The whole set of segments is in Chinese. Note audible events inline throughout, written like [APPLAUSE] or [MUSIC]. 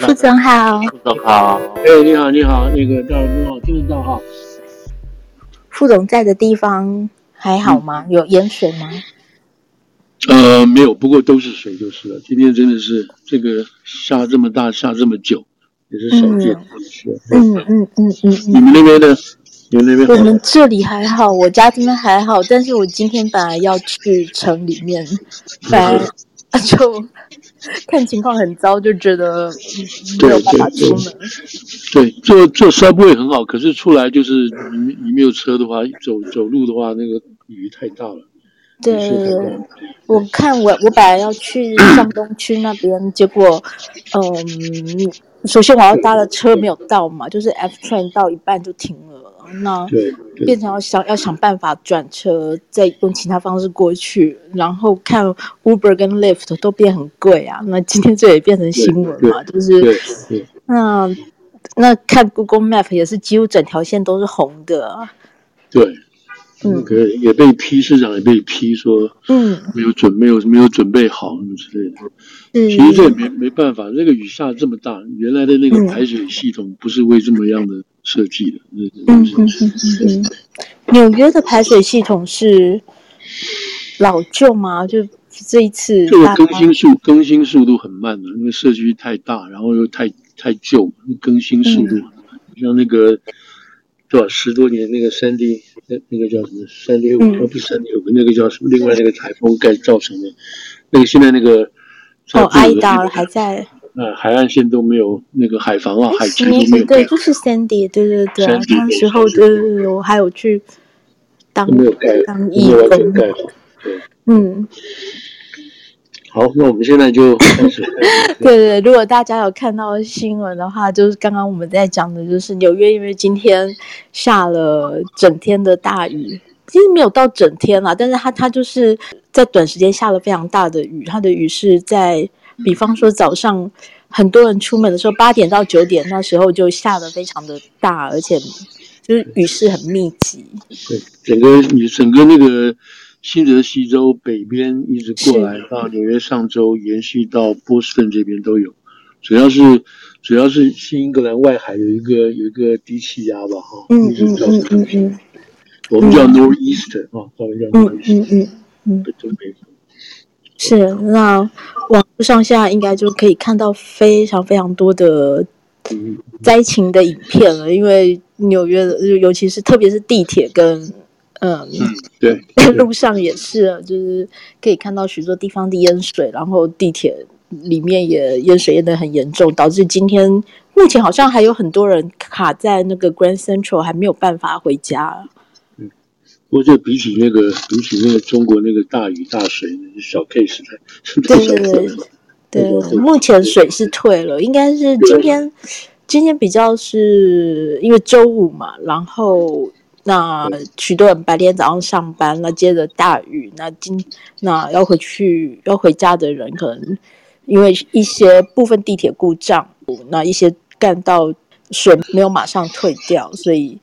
副总好，副总好，哎，你好，你好，那个大家好，听得到哈？副总在的地方还好吗？嗯、有淹水吗？呃，没有，不过都是水就是了。今天真的是这个下这么大，下这么久，也是少见。嗯嗯嗯嗯，嗯，你们那边呢？你们那边？我们这里还好，我家这边还好，但是我今天本来要去城里面，反而 [LAUGHS] 就。看情况很糟，就觉得没有办法出门。对，坐坐 subway 很好，可是出来就是你你没有车的话，走走路的话，那个雨太大了。对，我看我我本来要去上东区那边，结果嗯，首先我要搭的车没有到嘛，就是 F train 到一半就停了。那变成要想要想办法转车，再用其他方式过去，然后看 Uber 跟 Lyft 都变很贵啊。那今天这也变成新闻嘛，就是那那看 Google Map 也是几乎整条线都是红的。对，嗯，可也被批，市长也被批说，嗯，没有准没有没有准备好什么之类的。嗯，其实这也没没办法，那个雨下这么大，原来的那个排水系统不是为这么样的。设计的，嗯嗯嗯嗯，纽约的排水系统是老旧吗？就这一次，这个更新速更新速度很慢的，因为社区太大，然后又太太旧，更新速度，嗯、像那个多少十多年那个三 D 那那个叫什么？三 D 五、哦，不是三 D 五，那个叫什么？另外那个台风盖造成的，那个现在那个哦，爱达还在。呃，海岸线都没有那个海防啊，海区都没有。对，就是 Sandy，对对对，那时候就是我还有去当当义工。盖好，对，嗯。好，那我们现在就开始。[LAUGHS] 对对，如果大家有看到新闻的话，就是刚刚我们在讲的，就是纽约，因为今天下了整天的大雨，其实没有到整天啦，但是它它就是在短时间下了非常大的雨，它的雨是在。比方说早上很多人出门的时候，八点到九点那时候就下的非常的大，而且就是雨势很密集。对，整个你整个那个新泽西州北边一直过来到纽约上州，延续到波士顿这边都有。主要是主要是新英格兰外海有一个有一个低气压吧，哈，嗯嗯嗯嗯嗯，我们叫 Northeast 啊，稍微叫 Northeast，嗯嗯嗯，北东北。是，那网络上现在应该就可以看到非常非常多的灾情的影片了，因为纽约的，尤其是特别是地铁跟嗯，嗯，对，路上也是，就是可以看到许多地方的淹水，然后地铁里面也淹水淹得很严重，导致今天目前好像还有很多人卡在那个 Grand Central，还没有办法回家。不过这比起那个，比起那个中国那个大雨大水，小 case 的。对对对，对，目前水是退了，应该是今天，今天比较是因为周五嘛，然后那许多人白天早上上班，那接着大雨，那今那要回去要回家的人，可能因为一些部分地铁故障，那一些干道水没有马上退掉，所以。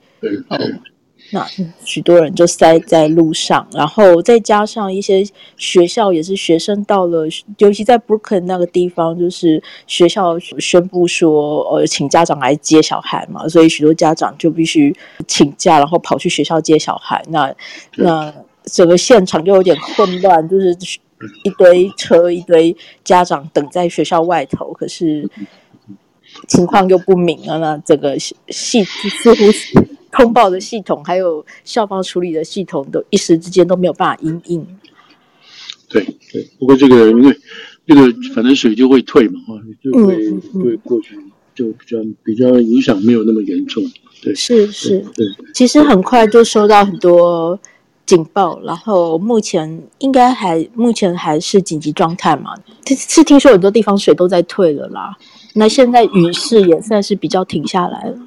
那许多人就塞在路上，然后再加上一些学校也是学生到了，尤其在 Brooklyn 那个地方，就是学校宣布说，呃，请家长来接小孩嘛，所以许多家长就必须请假，然后跑去学校接小孩。那那整个现场就有点混乱，就是一堆车，一堆家长等在学校外头，可是情况又不明啊，那整个戏似乎是。通报的系统还有校方处理的系统都一时之间都没有办法应应。对对，不过这个因为这个反正水就会退嘛，哈，就会会过去，就比较比较影响没有那么严重。对，是是，对，其实很快就收到很多警报，然后目前应该还目前还是紧急状态嘛。这是听说很多地方水都在退了啦，那现在雨势也算是比较停下来了。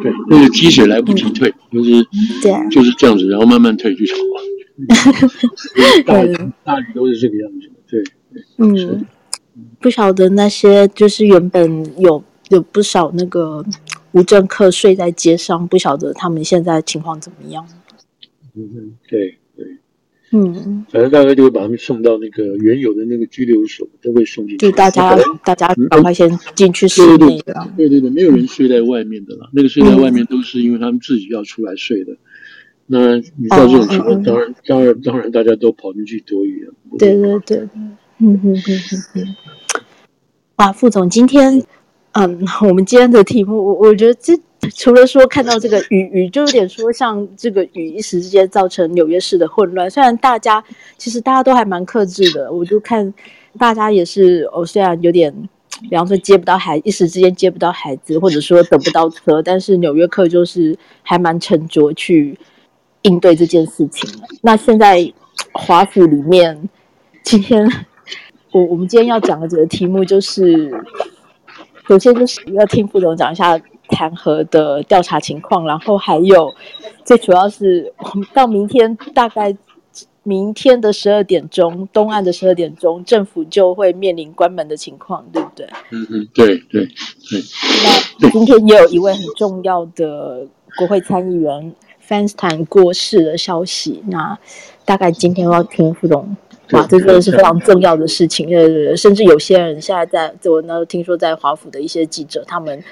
对，那个积水来不及退，嗯、就是对，就是这样子，然后慢慢退就好了。[LAUGHS] 大雨大雨都是这个样子，对，嗯，不晓得那些就是原本有有不少那个无证客睡在街上，不晓得他们现在情况怎么样。嗯，对对，嗯，反正大概就会把他们送到那个原有的那个拘留所，都会送进去。就大家大家赶快先进去室内了。对对对，没有人睡在外面的啦。那个睡在外面都是因为他们自己要出来睡的。那你知道这种情况，当然当然当然大家都跑进去躲雨了。对对对，嗯嗯嗯嗯嗯。哇，副总，今天嗯，我们今天的题目，我我觉得这。[LAUGHS] 除了说看到这个雨雨，就有点说像这个雨一时之间造成纽约市的混乱。虽然大家其实大家都还蛮克制的，我就看大家也是哦，虽然有点，比方说接不到孩，一时之间接不到孩子，或者说等不到车，但是纽约客就是还蛮沉着去应对这件事情。那现在华府里面，今天我我们今天要讲的这个题目就是，首先就是要听副总讲一下。弹劾的调查情况，然后还有最主要是，我们到明天大概明天的十二点钟，东岸的十二点钟，政府就会面临关门的情况，对不对？嗯嗯，对对对。那今天也有一位很重要的国会参议员 Feinstein 过世的消息，那大概今天要听副总，哇，这真的是非常重要的事情。呃，甚至有些人现在在，我呢听说在华府的一些记者，他们。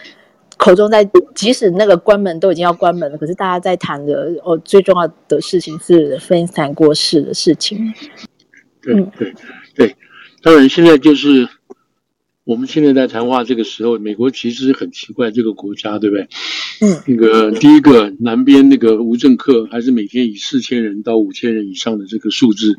口中在，即使那个关门都已经要关门了，可是大家在谈的哦，最重要的事情是 Feinstein 过世的事情。对对对，当然现在就是我们现在在谈话这个时候，美国其实很奇怪，这个国家对不对？嗯，那个第一个南边那个无政客还是每天以四千人到五千人以上的这个数字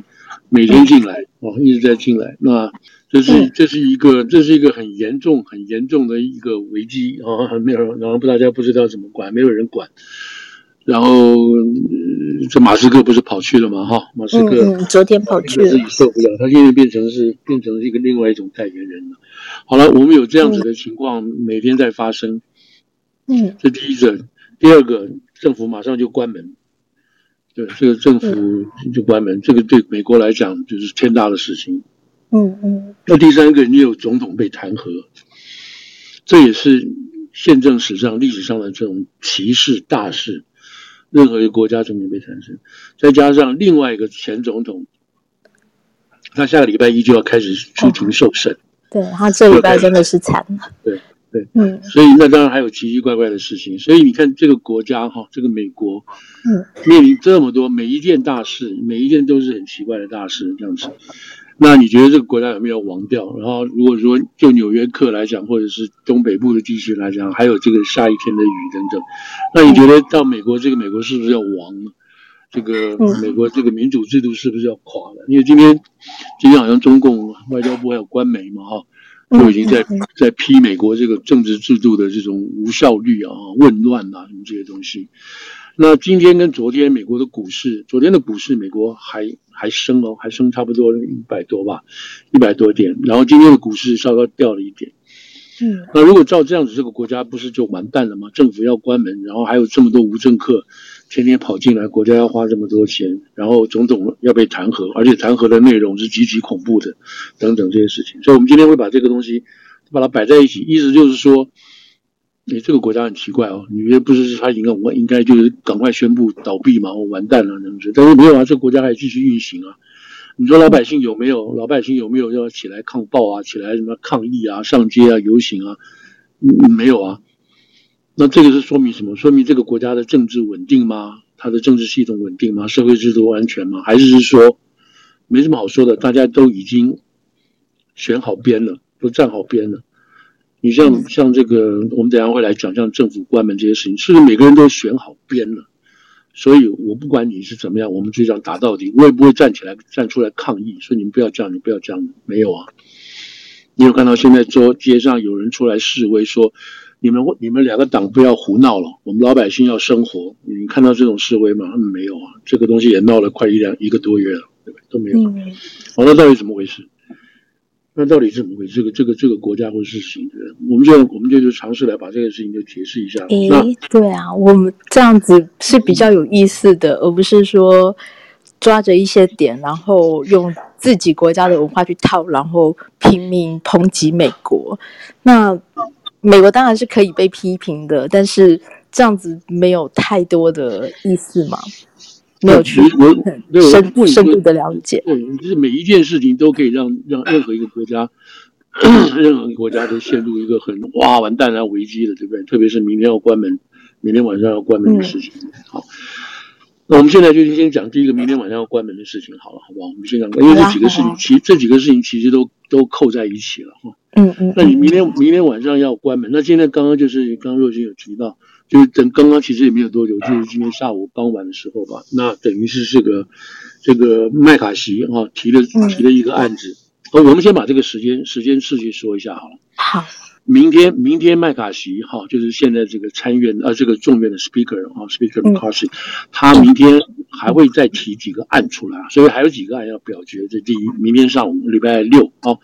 每天进来哦，一直在进来那。这是这是一个这是一个很严重很严重的一个危机啊！没有，然后大家不知道怎么管，没有人管。然后这马斯克不是跑去了吗？哈，马斯克、嗯、昨天跑去了，自己受不了，他现在变成是变成了一个另外一种代言人了。好了，我们有这样子的情况、嗯、每天在发生。嗯，这第一个，第二个，政府马上就关门。对，这个政府就关门，嗯、这个对美国来讲就是天大的事情。嗯嗯，那第三个，你有总统被弹劾，这也是宪政史上历史上的这种歧视大事，任何一个国家总统被产生，再加上另外一个前总统，他下个礼拜一就要开始出庭受审，对，他这礼拜真的是惨了，对对，嗯，所以那当然还有奇奇怪怪的事情，所以你看这个国家哈，这个美国，嗯，面临这么多每一件大事，每一件都是很奇怪的大事，这样子。那你觉得这个国家有没有亡掉？然后，如果说就纽约客来讲，或者是东北部的地区来讲，还有这个下一天的雨等等，那你觉得到美国这个美国是不是要亡呢？这个美国这个民主制度是不是要垮了？因为今天今天好像中共外交部还有官媒嘛，哈，就已经在在批美国这个政治制度的这种无效率啊、混乱啊什么这些东西。那今天跟昨天美国的股市，昨天的股市美国还还升哦，还升差不多一百多吧，一百多点。然后今天的股市稍稍掉了一点。嗯，那如果照这样子，这个国家不是就完蛋了吗？政府要关门，然后还有这么多无政客天天跑进来，国家要花这么多钱，然后总统要被弹劾，而且弹劾的内容是极其恐怖的，等等这些事情。所以，我们今天会把这个东西把它摆在一起，意思就是说。哎，这个国家很奇怪哦，你觉得不是他应该我应该就是赶快宣布倒闭嘛？我完蛋了，那不是？但是没有啊，这个国家还继续运行啊。你说老百姓有没有？老百姓有没有要起来抗暴啊？起来什么抗议啊？上街啊？游行啊？没有啊。那这个是说明什么？说明这个国家的政治稳定吗？它的政治系统稳定吗？社会制度安全吗？还是是说没什么好说的？大家都已经选好边了，都站好边了。你像像这个，我们等下会来讲，像政府关门这些事情，是不是每个人都选好边了？所以我不管你是怎么样，我们就这样打到底，我也不会站起来站出来抗议，说你们不要这样，你不要这样，没有啊。你有看到现在说街上有人出来示威，说你们你们两个党不要胡闹了，我们老百姓要生活。你看到这种示威吗？嗯，没有啊，这个东西也闹了快一两一个多月了，对吧？都没有。好，那到底怎么回事？那到底是怎么回事？这个这个这个国家或事情的，我们就我们就就尝试来把这个事情就解释一下。诶，那对啊，我们这样子是比较有意思的，而不是说抓着一些点，然后用自己国家的文化去套，然后拼命抨击美国。那美国当然是可以被批评的，但是这样子没有太多的意思嘛。没有去我深深度的了解。对，就是每一件事情都可以让让任何一个国家，[CLEARS THROAT] 任何国家都陷入一个很哇完蛋啊危机了，对不对？特别是明天要关门，明天晚上要关门的事情。嗯、好，那我们现在就先讲第一个明天晚上要关门的事情，好了，好不好？我们先讲，因为这几个事情，其这几个事情其实都都扣在一起了哈。嗯嗯。那你明天明天晚上要关门，那现在刚刚就是刚刚若君有提到。就是等刚刚其实也没有多久，就是今天下午傍晚的时候吧。那等于是这个这个麦卡锡哈提了提了一个案子。哦，我们先把这个时间时间顺序说一下好了。好，明天明天麦卡锡哈就是现在这个参院啊这个众院的 Speaker 啊 Speaker McCarthy，他明天还会再提几个案出来，所以还有几个案要表决。这第一，明天上午礼拜六啊，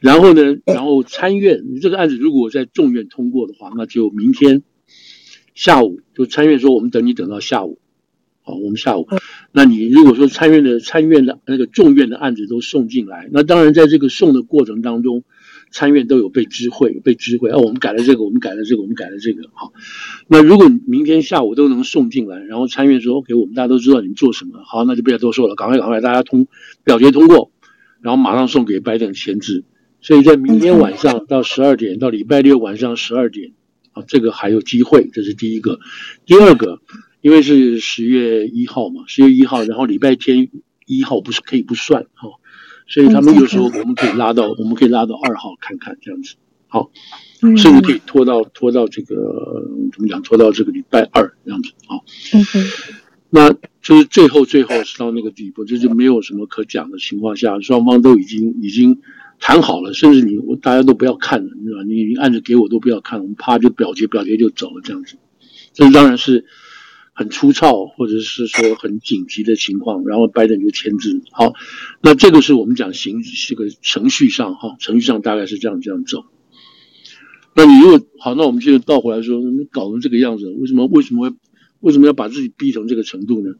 然后呢，然后参院这个案子如果在众院通过的话，那就明天。下午就参院说，我们等你等到下午，好，我们下午。那你如果说参院的参院的那个众院的案子都送进来，那当然在这个送的过程当中，参院都有被知会，被知会。哦，我们改了这个，我们改了这个，我们改了这个。好，那如果明天下午都能送进来，然后参院说 OK，我们大家都知道你们做什么，好，那就不要多说了，赶快赶快，大家通表决通过，然后马上送给拜登签字。所以在明天晚上到十二点，到礼拜六晚上十二点。啊，这个还有机会，这是第一个。第二个，因为是十月一号嘛，十月一号，然后礼拜天一号不是可以不算哈，所以他们又说我们可以拉到，我们可以拉到二号看看这样子，好，甚至可以拖到拖到这个怎么讲，拖到这个礼拜二这样子啊。嗯哼，那就是最后最后是到那个地步，就是没有什么可讲的情况下，双方都已经已经。谈好了，甚至你我大家都不要看了，你知道吧？你你案子给我都不要看，我们啪就表决，表决就走了这样子。这当然是很粗糙，或者是说很紧急的情况，然后拜登就签字。好，那这个是我们讲行这个程序上哈，程序上大概是这样这样走。那你如果好，那我们就倒回来说，你搞成这个样子，为什么为什么会为什么要把自己逼成这个程度呢？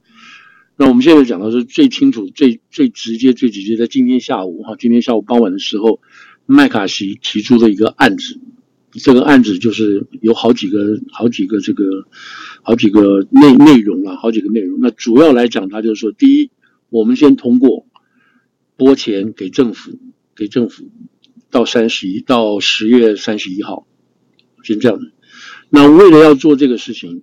那我们现在讲的是最清楚、最最直接、最直接，在今天下午哈，今天下午傍晚的时候，麦卡锡提出的一个案子，这个案子就是有好几个、好几个这个、好几个内内容啊，好几个内容。那主要来讲，他就是说，第一，我们先通过拨钱给政府，给政府到三十一到十月三十一号，先这样。那为了要做这个事情。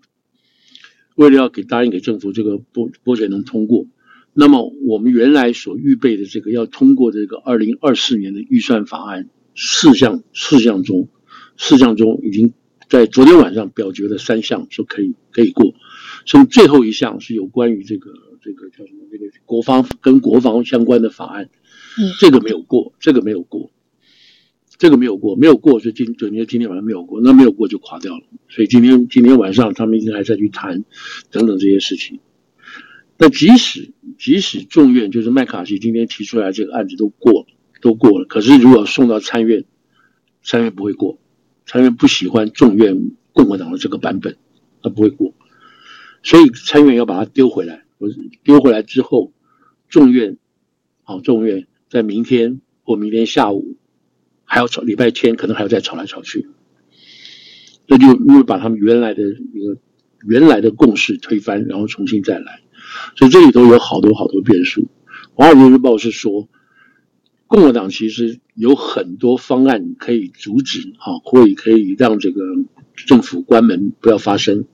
为了要给答应给政府这个拨拨钱能通过，那么我们原来所预备的这个要通过这个二零二四年的预算法案四项四项中，四项中已经在昨天晚上表决了三项说可以可以过，所以最后一项是有关于这个这个叫什么这个国防跟国防相关的法案，嗯，这个没有过，这个没有过。这个没有过，没有过，所以今昨天今天晚上没有过，那没有过就垮掉了。所以今天今天晚上他们应该还在去谈等等这些事情。那即使即使众院就是麦卡锡今天提出来这个案子都过了，都过了，可是如果送到参院，参院不会过，参院不喜欢众院共和党的这个版本，他不会过。所以参院要把它丢回来，我丢回来之后，众院好，众院在明天或明天下午。还要吵，礼拜天可能还要再吵来吵去，那就因为把他们原来的一个原来的共识推翻，然后重新再来，所以这里头有好多好多变数。《华尔街日报》是说，共和党其实有很多方案可以阻止，哈，会可以让这个政府关门不要发生，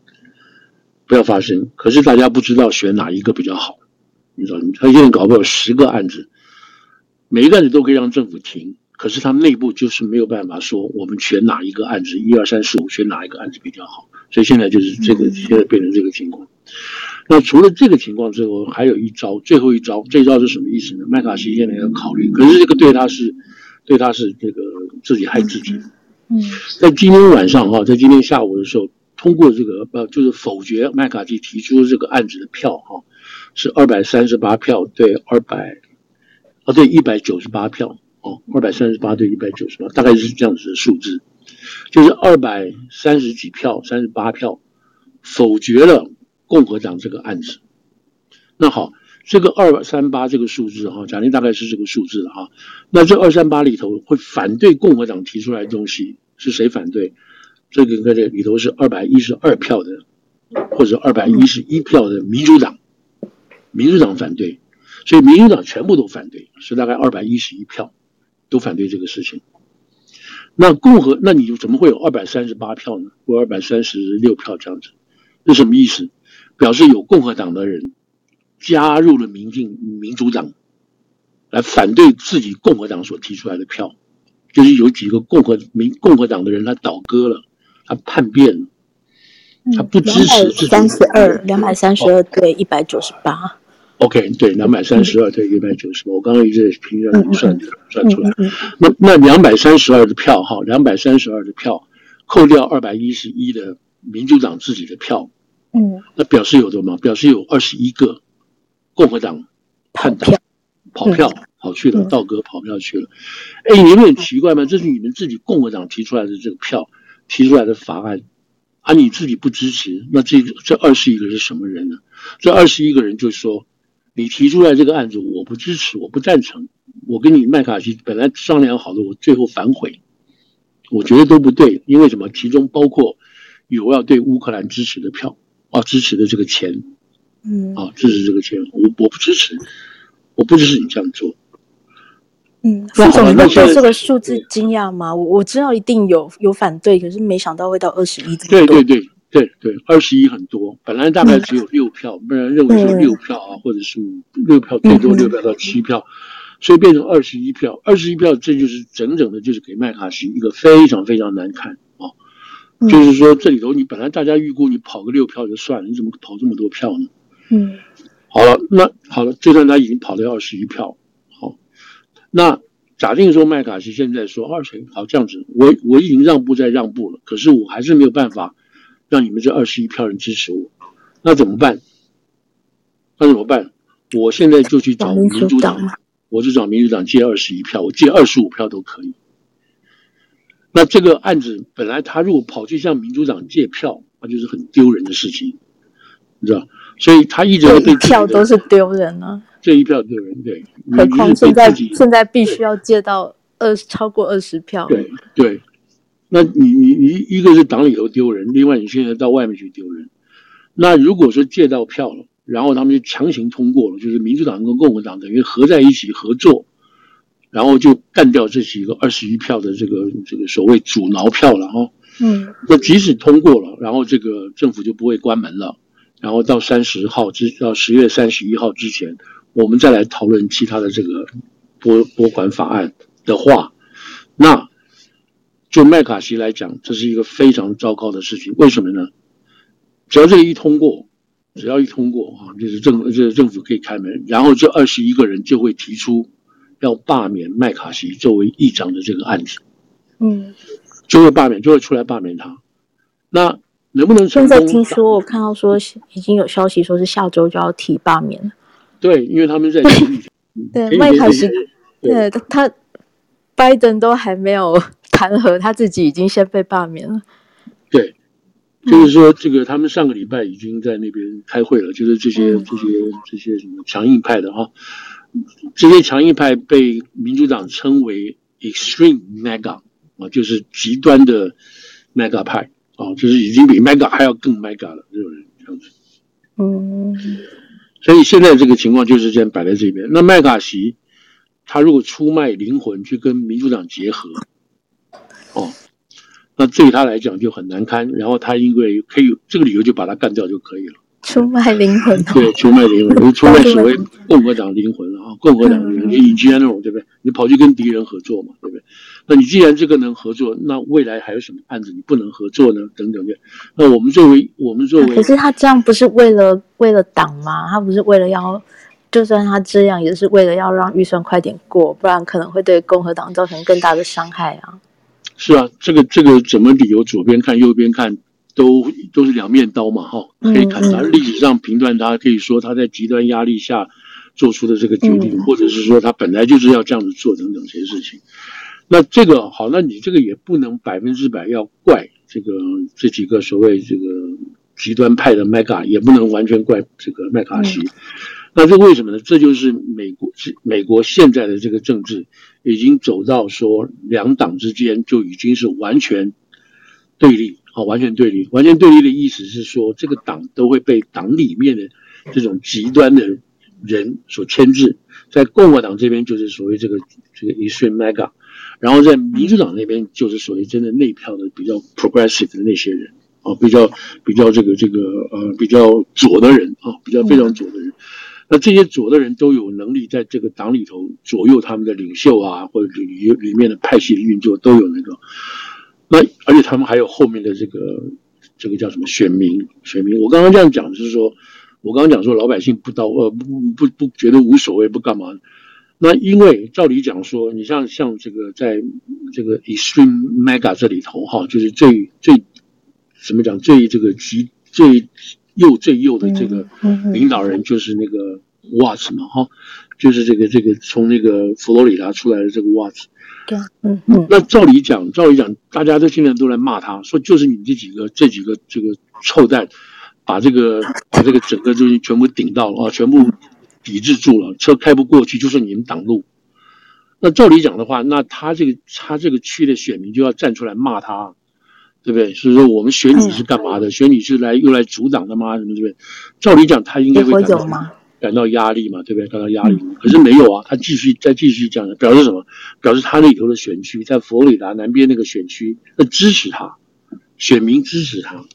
不要发生。可是大家不知道选哪一个比较好，你知道？他现在搞不了十个案子，每一个案子都可以让政府停。可是他内部就是没有办法说我们选哪一个案子，一二三四五选哪一个案子比较好，所以现在就是这个现在变成这个情况。那除了这个情况之后，还有一招，最后一招，这一招是什么意思呢？麦卡锡现在要考虑，可是这个对他是，对他是这个自己害自己。嗯，在今天晚上哈，在今天下午的时候，通过这个呃，就是否决麦卡锡提出这个案子的票哈，是二百三十八票对二百，啊对一百九十八票。哦，二百三十八对一百九十八，大概是这样子的数字，就是二百三十几票，三十八票否决了共和党这个案子。那好，这个二三八这个数字哈，假定大概是这个数字哈。那这二三八里头会反对共和党提出来的东西是谁反对？这个在这里头是二百一十二票的，或者二百一十一票的民主党。民主党反对，所以民主党全部都反对，是大概二百一十一票都反对这个事情。那共和，那你就怎么会有二百三十八票呢？或二百三十六票这样子？这什么意思？表示有共和党的人加入了民进民主党，来反对自己共和党所提出来的票，就是有几个共和民共和党的人他倒戈了，他叛变了，他不支持自己。三十二，两百三十二对一百九十八。OK，对，两百三十二对一百九十八，我刚刚一直在评论算算出来。那那两百三十二的票哈，两百三十二的票，扣掉二百一十一的民主党自己的票，嗯，那表示有多吗？表示有二十一个共和党叛党跑票跑去了，道格跑票去了。哎，你们很奇怪吗？这是你们自己共和党提出来的这个票，提出来的法案，啊，你自己不支持，那这这二十一个是什么人呢？这二十一个人就说。你提出来这个案子，我不支持，我不赞成。我跟你麦卡锡本来商量好的，我最后反悔，我觉得都不对。因为什么？其中包括有要对乌克兰支持的票啊，支持的这个钱，嗯，啊，支持这个钱，我我不支持，我不支持你这样做。嗯，副总，你会对这个数字惊讶吗？我我知道一定有有反对，可是没想到会到二十一。对对对。对对，二十一很多，本来大概只有六票，不然认为是六票啊，或者是六票，最多六票到七票，所以变成二十一票。二十一票，这就是整整的，就是给麦卡锡一个非常非常难看啊！就是说，这里头你本来大家预估你跑个六票就算了，你怎么跑这么多票呢？嗯，好了，那好了，就算他已经跑了二十一票，好，那假定说麦卡锡现在说二十，好这样子，我我已经让步再让步了，可是我还是没有办法。让你们这二十一票人支持我，那怎么办？那怎么办？我现在就去找民主党，我就找民主党借二十一票，我借二十五票都可以。那这个案子本来他如果跑去向民主党借票，那就是很丢人的事情，你知道？所以他一直被票都是丢人啊，这一票丢人，对。何况现在现在必须要借到二超过二十票，对对。那你你你一个是党里头丢人，另外你现在到外面去丢人。那如果说借到票了，然后他们就强行通过了，就是民主党跟共和党等于合在一起合作，然后就干掉这几个二十一票的这个这个所谓阻挠票了哈。嗯。那即使通过了，然后这个政府就不会关门了，然后到三十号之到十月三十一号之前，我们再来讨论其他的这个拨拨款法案的话，那。就麦卡锡来讲，这是一个非常糟糕的事情。为什么呢？只要这个一通过，只要一通过啊，就是政这个政府可以开门，然后这二十一个人就会提出要罢免麦卡锡作为议长的这个案子。嗯，就会罢免，就会出来罢免他。那能不能成功？现在听说我看到说已经有消息说是下周就要提罢免了。对，因为他们在 [LAUGHS] 对麦卡锡，对他拜登都还没有。弹劾他自己已经先被罢免了。对，就是说这个他们上个礼拜已经在那边开会了，就是这些这些这些什么强硬派的哈，这些强硬派被民主党称为 extreme mega 啊，就是极端的 mega 派啊，就是已经比 mega 还要更 mega 了这种人这样子。嗯，所以现在这个情况就是这样摆在这边。那麦卡锡他如果出卖灵魂去跟民主党结合。哦，那对他来讲就很难堪。然后他因为可以这个理由就把他干掉就可以了。出卖灵魂，对，出卖灵魂，出卖所谓共和党灵魂了啊！共和党灵魂，你以前那种对不对？你跑去跟敌人合作嘛，对不对？那你既然这个能合作，那未来还有什么案子你不能合作呢？等等的。那我们作为我们作为，可是他这样不是为了为了党吗？他不是为了要，就算他这样也是为了要让预算快点过，不然可能会对共和党造成更大的伤害啊。是啊，这个这个怎么理由？左边看右边看，都都是两面刀嘛，哈，可以看他历史上评断他，可以说他在极端压力下做出的这个决定，或者是说他本来就是要这样子做等等这些事情。那这个好，那你这个也不能百分之百要怪这个这几个所谓这个极端派的麦卡，也不能完全怪这个麦卡锡。那这为什么呢？这就是美国是美国现在的这个政治已经走到说两党之间就已经是完全对立，好，完全对立。完全对立的意思是说，这个党都会被党里面的这种极端的人所牵制，在共和党这边就是所谓这个这个 extreme MAGA，然后在民主党那边就是所谓真的内票的比较 progressive 的那些人啊，比较比较这个这个呃比较左的人啊，比较非常左的人。那这些左的人都有能力在这个党里头左右他们的领袖啊，或者里里面的派系的运作都有那个。那而且他们还有后面的这个这个叫什么选民？选民，我刚刚这样讲就是说。我刚刚讲说老百姓不到呃不不不觉得无所谓不干嘛，那因为照理讲说，你像像这个在这个 extreme Mega 这里头哈，就是最最怎么讲最这个极最右最右的这个领导人就是那个 Watts 嘛哈，就是这个这个从那个佛罗里达出来的这个 Watts，对，嗯嗯，那照理讲照理讲，大家都现在都来骂他，说就是你这几个这几个这个臭蛋。把这个把这个整个东西全部顶到了啊，全部抵制住了，车开不过去，就是你们挡路。那照理讲的话，那他这个他这个区的选民就要站出来骂他，对不对？所以说我们选你是干嘛的？选你是来用来阻挡的吗？什么对不对？照理讲他应该会感到感到压力嘛，对不对？感到压力。可是没有啊，他继续再继续讲，表示什么？表示他那里头的选区在佛罗里达南边那个选区，那支持他，选民支持他。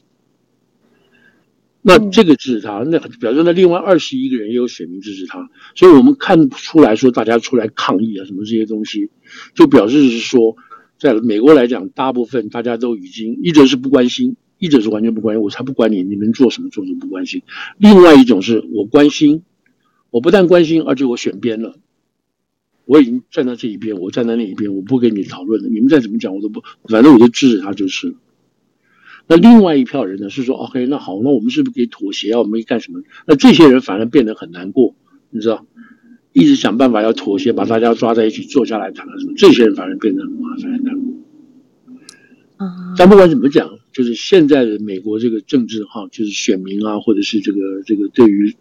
那这个支持他，那表示那另外二十一个人也有选民支持他，所以我们看不出来说大家出来抗议啊什么这些东西，就表示是说，在美国来讲，大部分大家都已经一则是不关心，一则是完全不关心，我才不管你你们做什么做什么不关心。另外一种是我关心，我不但关心，而且我选边了，我已经站在这一边，我站在那一边，我不跟你讨论了，你们再怎么讲我都不，反正我就支持他就是。那另外一票人呢？是说，OK，那好，那我们是不是可以妥协啊？我们干什么？那这些人反而变得很难过，你知道，一直想办法要妥协，把大家抓在一起坐下来谈了什么？这些人反而变得很麻烦、很难过。啊，但不管怎么讲，就是现在的美国这个政治哈，就是选民啊，或者是这个这个对于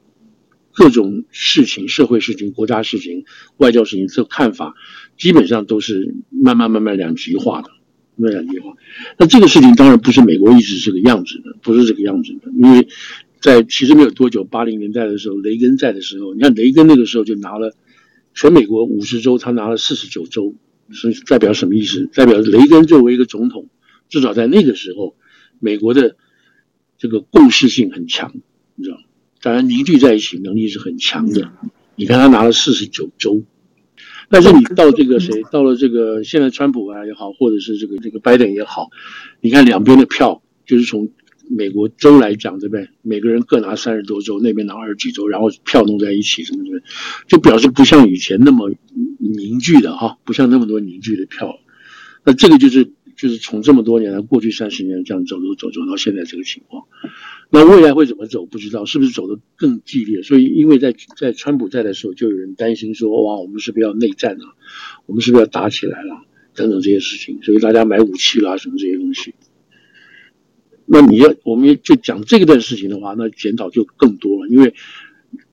各种事情、社会事情、国家事情、外交事情这看法，基本上都是慢慢慢慢两极化的。那两极化，那这个事情当然不是美国一直这个样子的，不是这个样子的，因为在其实没有多久，八零年代的时候，雷根在的时候，你看雷根那个时候就拿了全美国五十州，他拿了四十九州，是代表什么意思？代表雷根作为一个总统，至少在那个时候，美国的这个共识性很强，你知道，当然凝聚在一起能力是很强的。你看他拿了四十九州。但是你到这个谁，到了这个现在川普啊也好，或者是这个这个拜登也好，你看两边的票，就是从美国州来讲，对不对？每个人各拿三十多州，那边拿二十几州，然后票弄在一起，什么什么，就表示不像以前那么凝聚的哈，不像那么多凝聚的票。那这个就是就是从这么多年来，过去三十年这样走走走走到现在这个情况。那未来会怎么走？不知道是不是走得更激烈？所以，因为在在川普在的时候，就有人担心说：“哇，我们是不是要内战了？我们是不是要打起来了？等等这些事情。”所以大家买武器啦，什么这些东西。那你要我们就讲这个段事情的话，那检讨就更多了，因为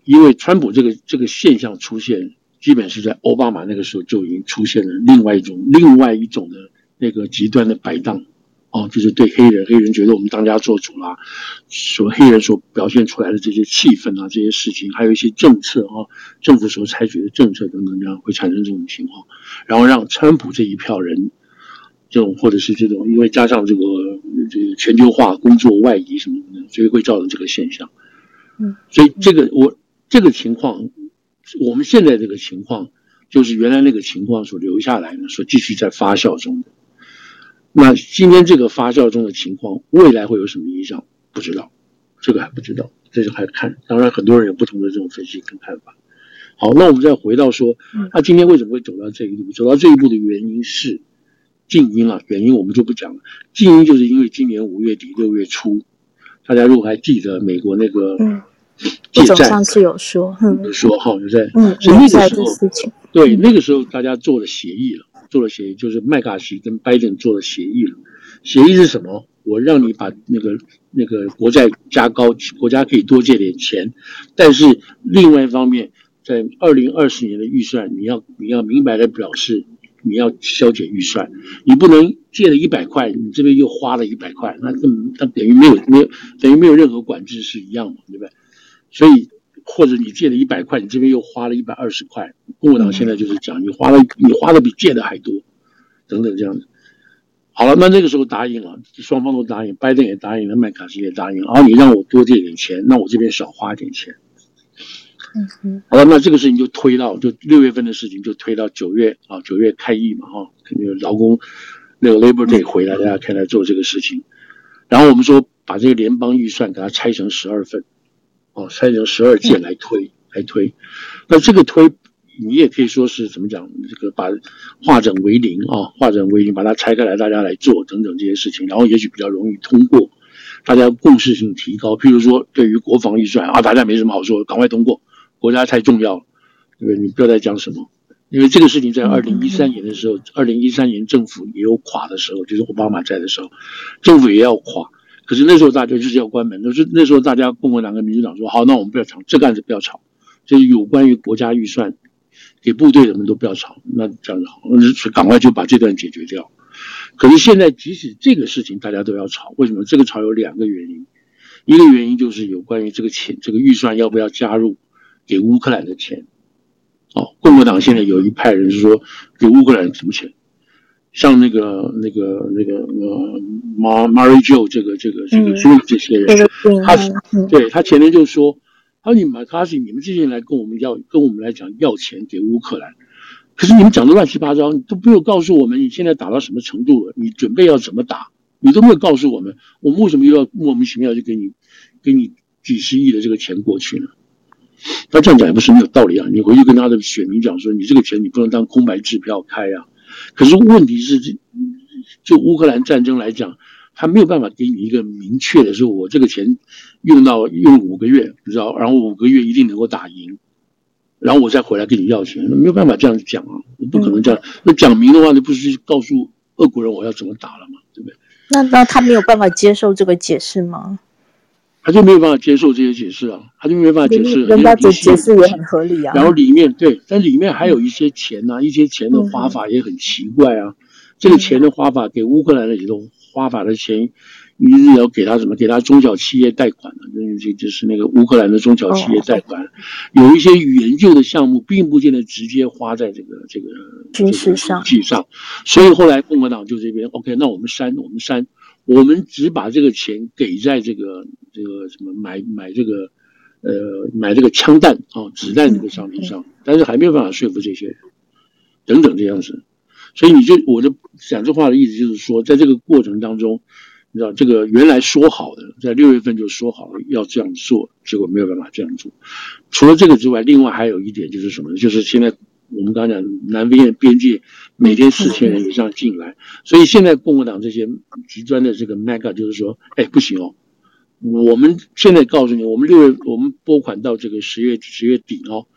因为川普这个这个现象出现，基本是在奥巴马那个时候就已经出现了另外一种另外一种的那个极端的摆荡。哦，就是对黑人，黑人觉得我们当家做主啦，说黑人所表现出来的这些气氛啊，这些事情，还有一些政策啊，政府所采取的政策等等，这样会产生这种情况，然后让川普这一票人，这种或者是这种，因为加上这个这个全球化工作外移什么的，所以会造成这个现象。嗯，所以这个我这个情况，我们现在这个情况，就是原来那个情况所留下来的，所继续在发酵中的。那今天这个发酵中的情况，未来会有什么影响？不知道，这个还不知道，这就还看。当然，很多人有不同的这种分析跟看法。好，那我们再回到说，他今天为什么会走到这一步？走到这一步的原因是静音了，原因我们就不讲了。静音就是因为今年五月底六月初，大家如果还记得美国那个借债，上次有说，有说哈，有在，嗯，是那个时候，对，那个时候大家做了协议了。做了协议，就是麦卡锡跟拜登做了协议了。协议是什么？我让你把那个那个国债加高，国家可以多借点钱，但是另外一方面，在二零二四年的预算，你要你要明白的表示你要削减预算，你不能借了一百块，你这边又花了一百块，那那等于没有没有等于没有任何管制是一样嘛，对不对？所以或者你借了一百块，你这边又花了一百二十块。共和党现在就是讲，你花了你花的比借的还多，等等这样子。好了，那那个时候答应了，双方都答应，拜登也答应了，麦卡锡也答应了。然后你让我多借点钱，那我这边少花点钱。嗯嗯。好了，那这个事情就推到就六月份的事情就推到九月啊，九月开议嘛哈，肯定劳工那个 Labor Day 回来，大家可以来做这个事情。然后我们说把这个联邦预算给它拆成十二份。哦，拆成十二件来推，来推，那这个推，你也可以说是怎么讲？这个把化整为零啊，化整为零，把它拆开来，大家来做等等这些事情，然后也许比较容易通过，大家共识性提高。譬如说，对于国防预算啊，大家没什么好说，赶快通过，国家太重要了，对不对？你不要再讲什么，因为这个事情在二零一三年的时候，二零一三年政府也有垮的时候，就是奥巴马在的时候，政府也要垮。可是那时候大家就是要关门，那是那时候大家共和党跟民主党说好，那我们不要吵，这个案子不要吵，就是有关于国家预算给部队的，我们都不要吵，那这样子好，那就赶快就把这段解决掉。可是现在即使这个事情大家都要吵，为什么？这个吵有两个原因，一个原因就是有关于这个钱，这个预算要不要加入给乌克兰的钱。哦，共和党现在有一派人是说给乌克兰什么钱？像那个、那个、那个呃，Mar Mary Jo 这个、这个、这个，这些人，他是对他前面就说，他说你们卡西，你们这些人来跟我们要，跟我们来讲要钱给乌克兰，可是你们讲的乱七八糟，你都没有告诉我们你现在打到什么程度了，你准备要怎么打，你都没有告诉我们，我们为什么又要莫名其妙就给你，给你几十亿的这个钱过去呢？他这样讲也不是没有道理啊，你回去跟他的选民讲说，你这个钱你不能当空白支票开啊。可是问题是，这就乌克兰战争来讲，他没有办法给你一个明确的说，我这个钱用到用五个月，你知道，然后五个月一定能够打赢，然后我再回来跟你要钱，没有办法这样讲啊，我不可能这样。那讲明的话，你不是告诉俄国人我要怎么打了吗？对不对？那那他没有办法接受这个解释吗？他就没有办法接受这些解释啊，他就没有办法解释。人家解释也很合理啊。然后里面对，但里面还有一些钱啊，一些钱的花法也很奇怪啊。这个钱的花法给乌克兰的这种花法的钱，一日要给他什么？给他中小企业贷款的，那就就是那个乌克兰的中小企业贷款。有一些研究的项目，并不见得直接花在这个这个军事上。军事上，所以后来共和党就这边 OK，那我们删，我们删。我们只把这个钱给在这个这个什么买买这个呃买这个枪弹啊子弹这个商品上，但是还没有办法说服这些人等等这样子，所以你就我的讲这话的意思就是说，在这个过程当中，你知道这个原来说好的在六月份就说好了要这样做，结果没有办法这样做。除了这个之外，另外还有一点就是什么呢？就是现在。我们刚刚讲南非的边界每天四千人以上进来，所以现在共和党这些极端的这个 mega 就是说，哎，不行哦，我们现在告诉你，我们六月我们拨款到这个十月十月底哦，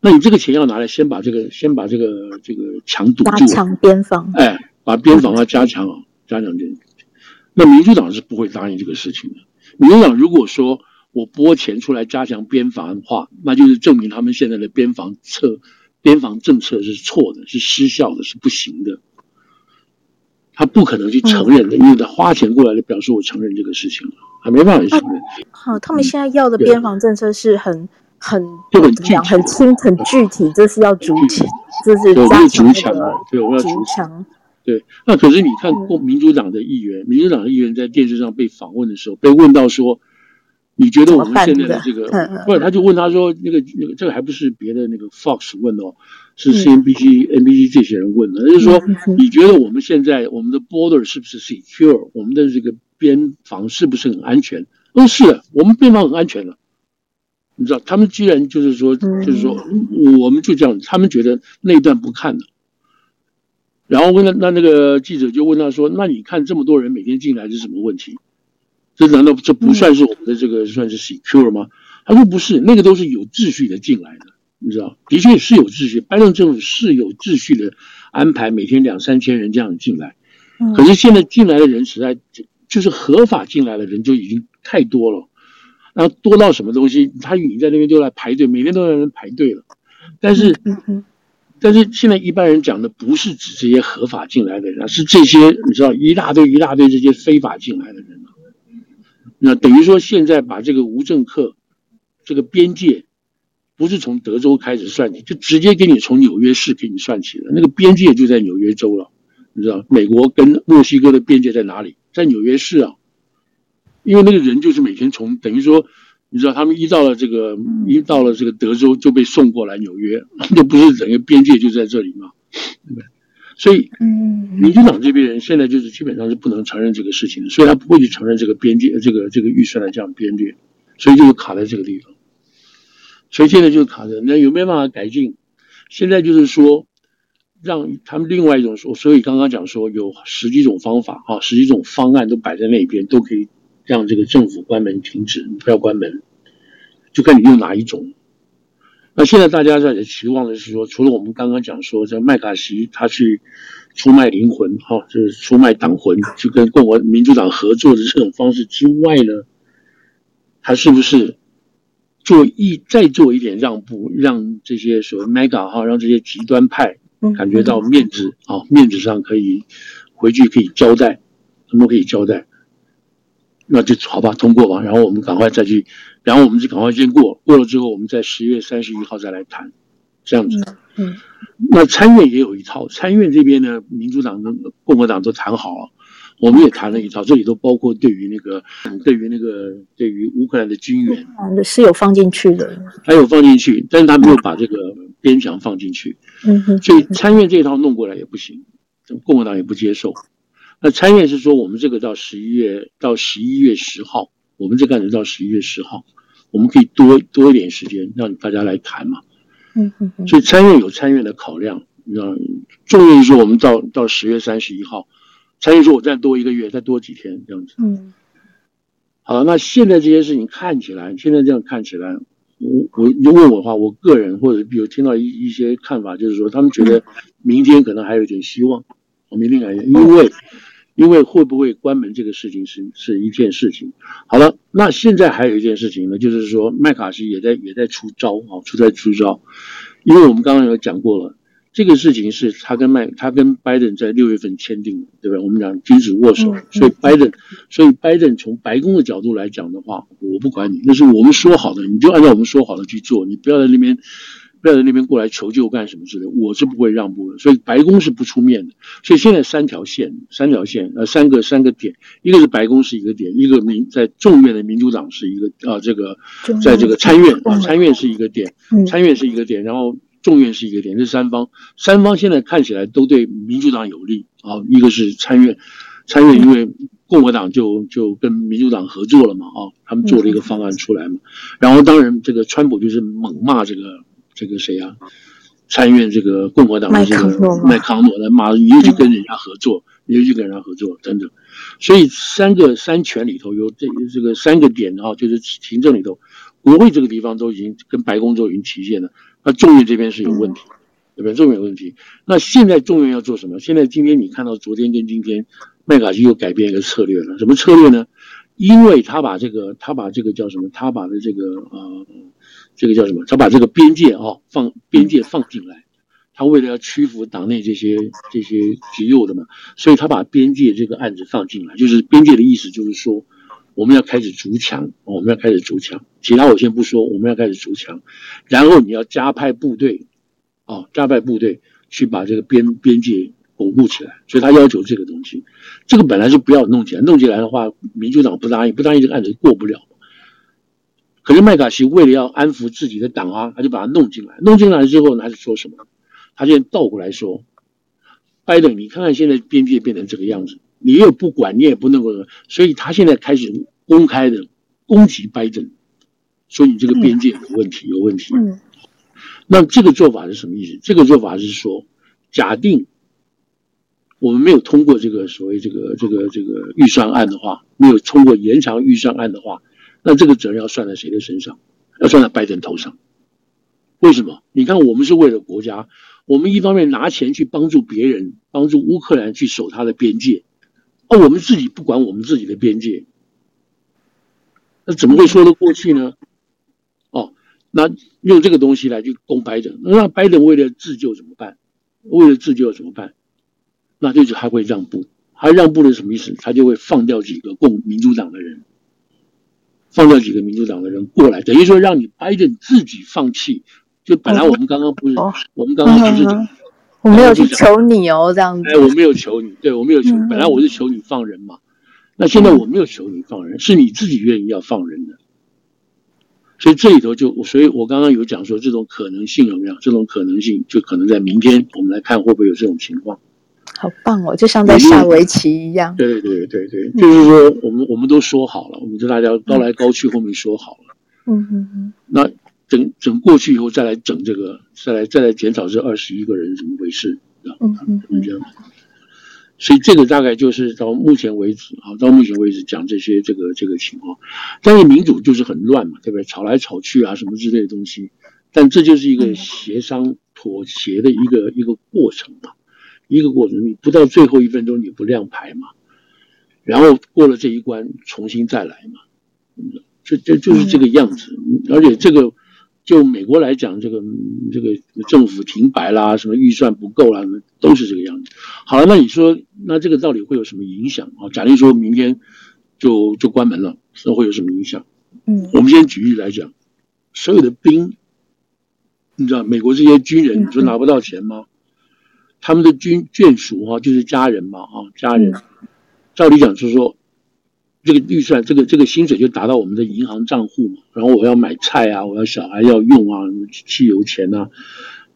那你这个钱要拿来先把这个先把这个这个墙堵住，加强边防，哎，把边防要加强啊，加强这个。那民主党是不会答应这个事情的。民主党如果说我拨钱出来加强边防的话，那就是证明他们现在的边防策。边防政策是错的，是失效的，是不行的。他不可能去承认的，因为他花钱过来的，表示我承认这个事情了，还没办法去承认。好，他们现在要的边防政策是很很就很具、很清、很具体，就是要筑墙，就是加强这个对，我要筑墙。对，那可是你看过民主党的议员，民主党的议员在电视上被访问的时候，被问到说。你觉得我们现在的这个，不，他就问他说，那个那个，这个还不是别的那个 Fox 问的哦，是 CNBC、NBC 这些人问的，就是说，你觉得我们现在我们的 border 是不是 secure？我们的这个边防是不是很安全？哦，是的，我们边防很安全了。你知道，他们居然就是说，就是说，我们就这样，他们觉得那一段不看了。然后问他，那那个记者就问他说，那你看这么多人每天进来是什么问题？这难道这不算是我们的这个算是 secure 吗？他说不是，那个都是有秩序的进来的，你知道，的确是有秩序，拜登政府是有秩序的安排每天两三千人这样进来。可是现在进来的人实在就是合法进来的人就已经太多了，然后多到什么东西，他你在那边都来排队，每天都有人排队了。但是，但是现在一般人讲的不是指这些合法进来的人，是这些你知道一大堆一大堆这些非法进来的人。那等于说，现在把这个无政客，这个边界不是从德州开始算起，就直接给你从纽约市给你算起了。那个边界就在纽约州了，你知道美国跟墨西哥的边界在哪里？在纽约市啊。因为那个人就是每天从等于说，你知道他们一到了这个一到了这个德州就被送过来纽约，那不是整个边界就在这里吗？对不对？所以，民进党这边人现在就是基本上是不能承认这个事情的，所以他不会去承认这个边界这个这个预算的这样边界，所以就是卡在这个地方。所以现在就卡着，那有没有办法改进？现在就是说，让他们另外一种说，所以刚刚讲说有十几种方法啊，十几种方案都摆在那边，都可以让这个政府关门停止，不要关门，就看你用哪一种。那现在大家在期望的是说，除了我们刚刚讲说，这麦卡锡他去出卖灵魂哈，就是出卖党魂，去跟共和民主党合作的这种方式之外呢，他是不是？做一再做一点让步，让这些所谓 mega 哈，让这些极端派感觉到面子啊，面子上可以回去可以交代，他们可以交代，那就好吧，通过吧。然后我们赶快再去，然后我们就赶快先过，过了之后，我们在十月三十一号再来谈，这样子。嗯，那参院也有一套，参院这边呢，民主党跟共和党都谈好了。我们也谈了一套，这里都包括对于那个，对于那个，对于乌克兰的军援，是有放进去的，还有放进去，但是他没有把这个边墙放进去。嗯哼，所以参院这一套弄过来也不行，共和党也不接受。那参院是说，我们这个到十一月到十一月十号，我们这个案子到十一月十号，我们可以多多一点时间让大家来谈嘛。嗯嗯，所以参院有参院的考量，你知道，众院说我们到到十月三十一号。参院说：“我再多一个月，再多几天，这样子。”嗯，好，那现在这些事情看起来，现在这样看起来，我我你问我的话，我个人或者比如听到一一些看法，就是说他们觉得明天可能还有一点希望。我明天感觉，因为因为会不会关门这个事情是是一件事情。好了，那现在还有一件事情呢，就是说麦卡锡也在也在出招啊，出在出招，因为我们刚刚有讲过了。这个事情是他跟麦他跟拜登在六月份签订的，对吧？我们讲君子握手，所以拜登，所以拜登从白宫的角度来讲的话，我不管你，那是我们说好的，你就按照我们说好的去做，你不要在那边不要在那边过来求救干什么之类，我是不会让步的。所以白宫是不出面的。所以现在三条线，三条线，呃，三个三个点，一个是白宫是一个点，一个民在众院的民主党是一个啊，这个在这个参院啊，参院是一个点，参院是一个点，然后。众院是一个点，这三方，三方现在看起来都对民主党有利啊。一个是参院，参院因为共和党就就跟民主党合作了嘛啊，他们做了一个方案出来嘛。然后当然这个川普就是猛骂这个这个谁啊，参院这个共和党的这个麦康诺来骂，你又去跟人家合作，你又去跟人家合作等等。所以三个三权里头有这这个三个点啊，就是行政里头，国会这个地方都已经跟白宫都已经提现了。那众院这边是有问题，对不对？众院有问题。那现在众院要做什么？现在今天你看到昨天跟今天，麦卡锡又改变一个策略了。什么策略呢？因为他把这个，他把这个叫什么？他把的这个呃，这个叫什么？他把这个边界啊、哦、放边界放进来。他为了要屈服党内这些这些极右的嘛，所以他把边界这个案子放进来。就是边界的意思，就是说。我们要开始筑墙，我们要开始筑墙。其他我先不说，我们要开始筑墙，然后你要加派部队，啊，加派部队去把这个边边界巩固起来。所以他要求这个东西，这个本来是不要弄起来，弄起来的话，民主党不答应，不答应这个案子过不了。可是麦卡锡为了要安抚自己的党啊，他就把他弄进来。弄进来之后呢，他就说什么？他现在倒过来说，拜登，你看看现在边界变成这个样子。你又不管，你也不能够，所以他现在开始公开的攻击拜登，说你这个边界有问题，有问题。嗯。那这个做法是什么意思？这个做法是说，假定我们没有通过这个所谓这个这个这个预算案的话，没有通过延长预算案的话，那这个责任要算在谁的身上？要算在拜登头上。为什么？你看，我们是为了国家，我们一方面拿钱去帮助别人，帮助乌克兰去守他的边界。而我们自己不管我们自己的边界，那怎么会说得过去呢？哦，那用这个东西来去攻拜登，那拜登为了自救怎么办？为了自救怎么办？那就是他会让步，他让步的什么意思？他就会放掉几个共民主党的人，放掉几个民主党的人过来，等于说让你拜登自己放弃。就本来我们刚刚不是，哦、我们刚刚不是讲，我没有去求你哦，这样子。哎，我没有求你，对，我没有求你。本来我是求你放人嘛，那现在我没有求你放人，是你自己愿意要放人的。所以这里头就，所以我刚刚有讲说，这种可能性有没有？这种可能性就可能在明天，我们来看会不会有这种情况。好棒哦，就像在下围棋一样。对对对对对，就是说，我们我们都说好了，我们就大家高来高去，后面说好了。嗯嗯嗯。那整整过去以后，再来整这个，再来再来检讨这二十一个人怎么回事？嗯嗯嗯。这样。所以这个大概就是到目前为止啊，到目前为止讲这些这个这个情况。但是民主就是很乱嘛，对不对？吵来吵去啊，什么之类的东西。但这就是一个协商妥协的一个一个过程嘛，一个过程。你不到最后一分钟你不亮牌嘛，然后过了这一关重新再来嘛，这这就是这个样子。而且这个。就美国来讲，这个这个政府停摆啦，什么预算不够啦，都是这个样子。好了，那你说，那这个到底会有什么影响啊？假定说明天就就关门了，那会有什么影响？嗯，我们先举例来讲，所有的兵，你知道美国这些军人，你说拿不到钱吗？他们的军眷属哈，就是家人嘛，啊，家人，照理讲是说。这个预算，这个这个薪水就打到我们的银行账户嘛，然后我要买菜啊，我要小孩要用啊，汽油钱啊。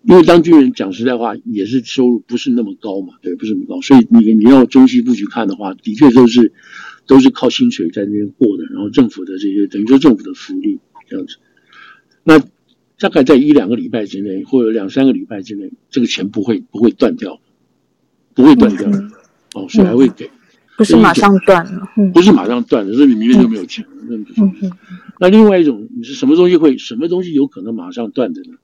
因为当军人讲实在话，也是收入不是那么高嘛，对，不是那么高，所以你你要中西部去看的话，的确都是都是靠薪水在那边过的，然后政府的这些等于说政府的福利这样子。那大概在一两个礼拜之内，或者两三个礼拜之内，这个钱不会不会断掉，不会断掉的，哦，所以还会给。不是马上断了，不是马上断了，是你明天就没有钱了。那那另外一种，你是什么东西会，什么东西有可能马上断的呢？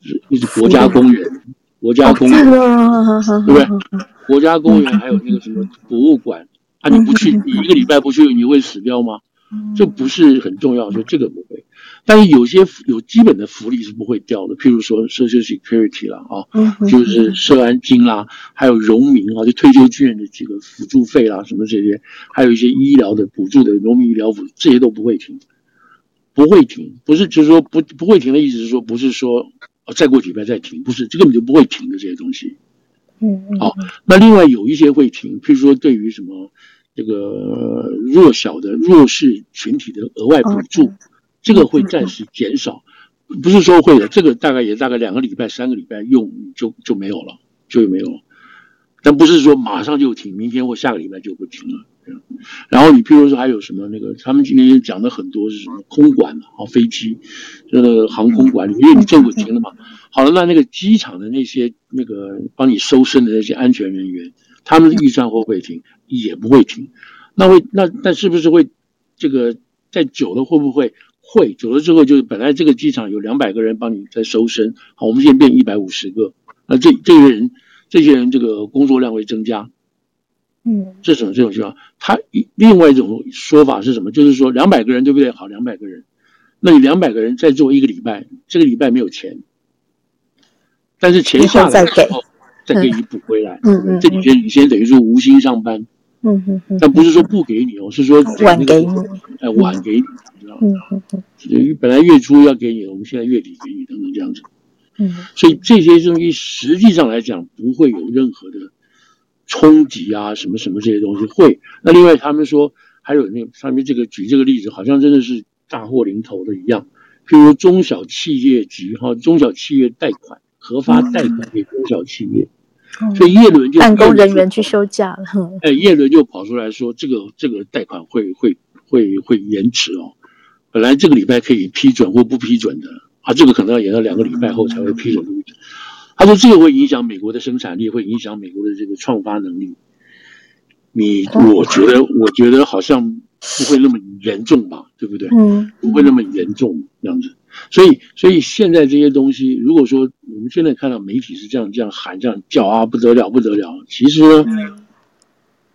是，是国家公园，国家公园，对不对？国家公园还有那个什么博物馆，啊，你不去，[LAUGHS] 你一个礼拜不去，你会死掉吗？这不是很重要，说这个不会。但是有些有基本的福利是不会掉的，譬如说 Social Security 啦，啊，就是社安金啦，还有荣民啊，就退休军人的这个辅助费啦，什么这些，还有一些医疗的补助的农民医疗补助，这些都不会停，不会停，不是就是说不不会停的意思是说不是说再过几拜再停，不是，这根本就不会停的这些东西。嗯嗯。好，那另外有一些会停，譬如说对于什么这个弱小的弱势群体的额外补助。这个会暂时减少，不是说会的，这个大概也大概两个礼拜、三个礼拜用就就没有了，就没有了。但不是说马上就停，明天或下个礼拜就不停了。然后你譬如说还有什么那个，他们今天讲的很多是什么空管啊，飞机，这个航空管理，因为你政府停了嘛。好了，那那个机场的那些那个帮你搜身的那些安全人员，他们的预算会不会停？也不会停。那会那那是不是会这个在久了会不会？会久了之后，就是本来这个机场有两百个人帮你在收身，好，我们现在变一百五十个，那这这些人，这些人这个工作量会增加，嗯，这种这种情况，他另外一种说法是什么？就是说两百个人对不对？好，两百个人，那你两百个人再做一个礼拜，这个礼拜没有钱，但是钱下来之后再给你补回来，嗯嗯，这几天你先等于说无薪上班。嗯嗯嗯，但不是说不给你哦，是说晚给你，哎，晚给你，你知道吗？嗯嗯嗯，等于本来月初要给你，我们现在月底给你，等等这样子。嗯，所以这些东西实际上来讲不会有任何的冲击啊，什么什么这些东西会。那另外他们说还有那上面这个举这个例子，好像真的是大祸临头的一样。譬如中小企业局哈，中小企业贷款核发贷款给中小企业。所以叶伦就办公人员去休假了。哎，叶伦就跑出来说，这个这个贷款会会会会延迟哦。本来这个礼拜可以批准或不批准的，啊，这个可能要延到两个礼拜后才会批准。他说这个会影响美国的生产力，会影响美国的这个创发能力。你我觉得我觉得好像不会那么严重吧，对不对？嗯，不会那么严重这样子。所以，所以现在这些东西，如果说我们现在看到媒体是这样这样喊、这样叫啊，不得了，不得了，其实呢，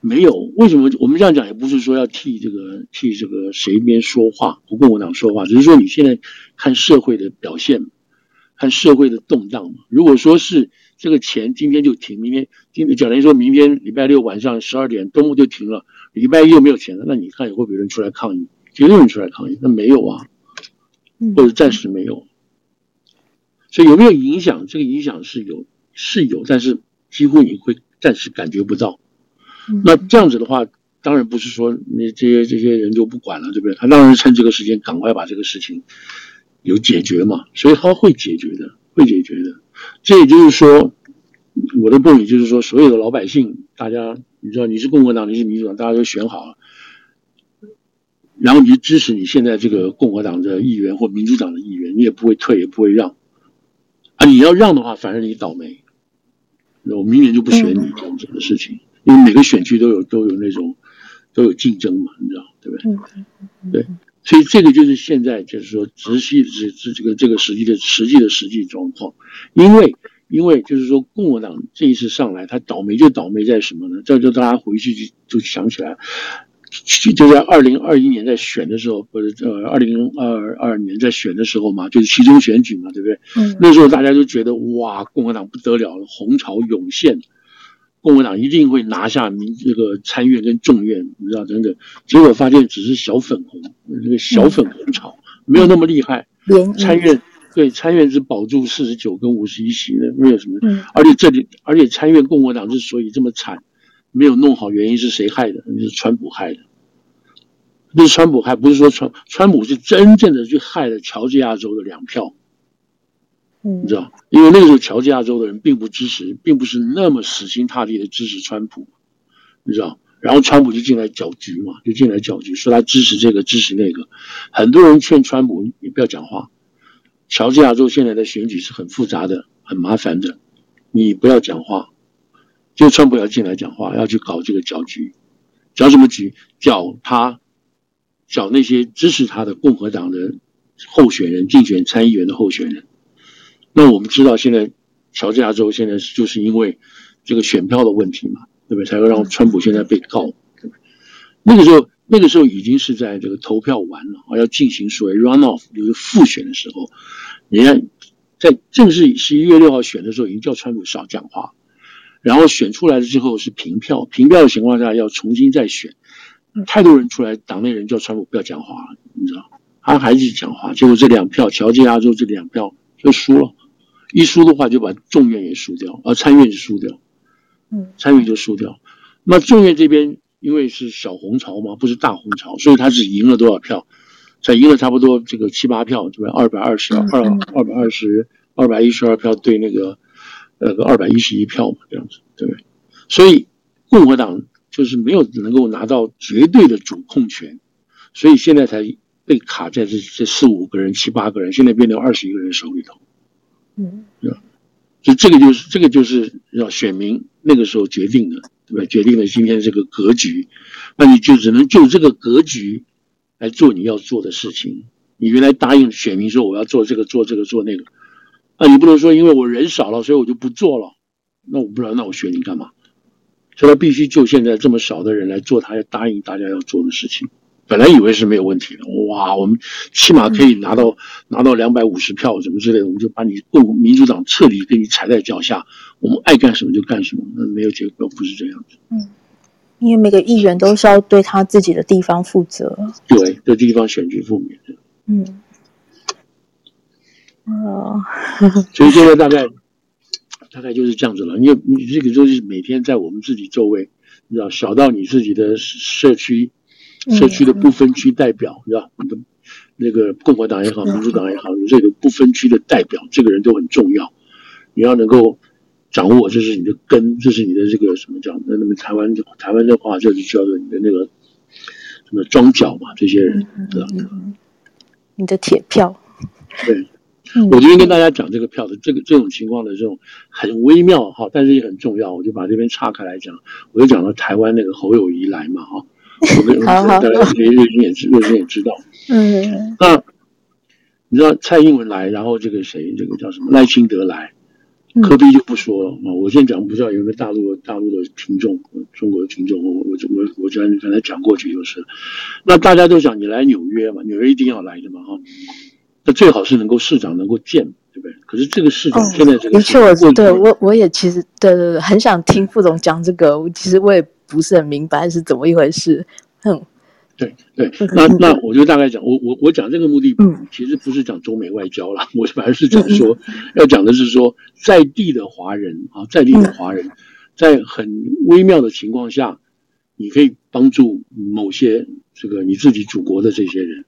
没有。为什么我们这样讲？也不是说要替这个替这个谁边说话，不共和党说话，只是说你现在看社会的表现，看社会的动荡嘛。如果说是这个钱今天就停，明天今天假如说明天礼拜六晚上十二点东部就停了，礼拜一又没有钱了，那你看会不会有人出来抗议？绝对有人出来抗议。那没有啊，或者暂时没有。所以有没有影响？这个影响是有，是有，但是几乎你会暂时感觉不到。那这样子的话，当然不是说你这些这些人就不管了，对不对？他当然趁这个时间赶快把这个事情有解决嘛。所以他会解决的，会解决的。这也就是说，我的 point 就是说，所有的老百姓，大家你知道，你是共和党，你是民主党，大家都选好了，然后你就支持你现在这个共和党的议员或民主党的议员，你也不会退，也不会让。啊，你要让的话，反正你倒霉，我明年就不选你这样子的事情，因为每个选区都有都有那种都有竞争嘛，你知道对不对？对，所以这个就是现在就是说直系是是这个这个实际的实际的实际状况，因为因为就是说共和党这一次上来，他倒霉就倒霉在什么呢？这就大家回去就就想起来。就在二零二一年在选的时候，不是呃二零二二年在选的时候嘛，就是其中选举嘛，对不对？嗯。那时候大家都觉得哇，共和党不得了了，红潮涌现，共和党一定会拿下民这个参院跟众院，你知道等等。结果发现只是小粉红，那个小粉红潮、嗯、没有那么厉害。嗯、参院对参院是保住四十九跟五十一席的，没有什么。嗯。而且这里，而且参院共和党之所以这么惨。没有弄好，原因是谁害的？是川普害的。不是川普害，不是说川川普是真正的去害了乔治亚州的两票。嗯，你知道，因为那个时候乔治亚州的人并不支持，并不是那么死心塌地的支持川普，你知道。然后川普就进来搅局嘛，就进来搅局，说他支持这个，支持那个。很多人劝川普你不要讲话。乔治亚州现在的选举是很复杂的，很麻烦的，你不要讲话。就川普要进来讲话，要去搞这个搅局，搅什么局？搅他，搅那些支持他的共和党的候选人，竞选参议员的候选人。那我们知道，现在乔治亚州现在就是因为这个选票的问题嘛，对不对？才会让川普现在被告。那个时候，那个时候已经是在这个投票完了啊，要进行所谓 runoff，就是复选的时候。你看，在正式十一月六号选的时候，已经叫川普少讲话。然后选出来了之后是平票，平票的情况下要重新再选，太多人出来，党内人叫川普不要讲话了，你知道，他还是讲话，结果这两票，乔治亚州这两票就输了，一输的话就把众院也输掉，而参院就输掉，嗯，参院就输掉。那众院这边因为是小红潮嘛，不是大红潮，所以他只赢了多少票？才赢了差不多这个七八票，对吧？二百二十二，二百二十二百一十二票对那个。呃，个二百一十一票嘛，这样子，对不对？所以共和党就是没有能够拿到绝对的主控权，所以现在才被卡在这这四五个人、七八个人，现在变成二十一个人手里头。嗯，对吧？所以这个就是这个就是要选民那个时候决定的，对吧？决定了今天这个格局，那你就只能就这个格局来做你要做的事情。你原来答应选民说我要做这个、做这个、做那个。那你不能说，因为我人少了，所以我就不做了。那我不知道，那我选你干嘛？所以他必须就现在这么少的人来做他要答应大家要做的事情。本来以为是没有问题的，哇，我们起码可以拿到拿到两百五十票什么之类的，我们就把你共民主党彻底给你踩在脚下，我们爱干什么就干什么。那没有结果，不是这样子。嗯，因为每个议员都是要对他自己的地方负责。对，对地方选举负责。嗯。哦，所以现在大概大概就是这样子了。因为你这个就是每天在我们自己周围，你知道，小到你自己的社区，社区的不分区代表，你知道，你的那个共和党也好，民主党也好，你这个不分区的代表，这个人都很重要。你要能够掌握，这是你的根，这是你的这个什么叫？那那么台湾台湾的话就是叫做你的那个什么庄脚嘛，这些人？你的铁票，对。我这边跟大家讲这个票的这个这种情况的这种很微妙哈，但是也很重要，我就把这边岔开来讲，我就讲到台湾那个侯友谊来嘛哈，我跟大家瑞军也知瑞军也知道，嗯，那你知道蔡英文来，然后这个谁这个叫什么赖清德来，科比就不说了啊，我现在讲不知道有没有大陆的大陆的听众，中国的听众，我我我我刚刚才讲过去就是，那大家都讲你来纽约嘛，纽约一定要来的嘛哈。那最好是能够市长能够见，对不对？可是这个市长现在这个、哦、的确，我对我我也其实对对对，很想听副总讲这个。我其实我也不是很明白是怎么一回事。哼，对对，那那我就大概讲，我我我讲这个目的，其实不是讲中美外交啦，[LAUGHS] 我反而是讲说，要讲的是说，在地的华人啊，在地的华人，在很微妙的情况下，你可以帮助某些这个你自己祖国的这些人，啊，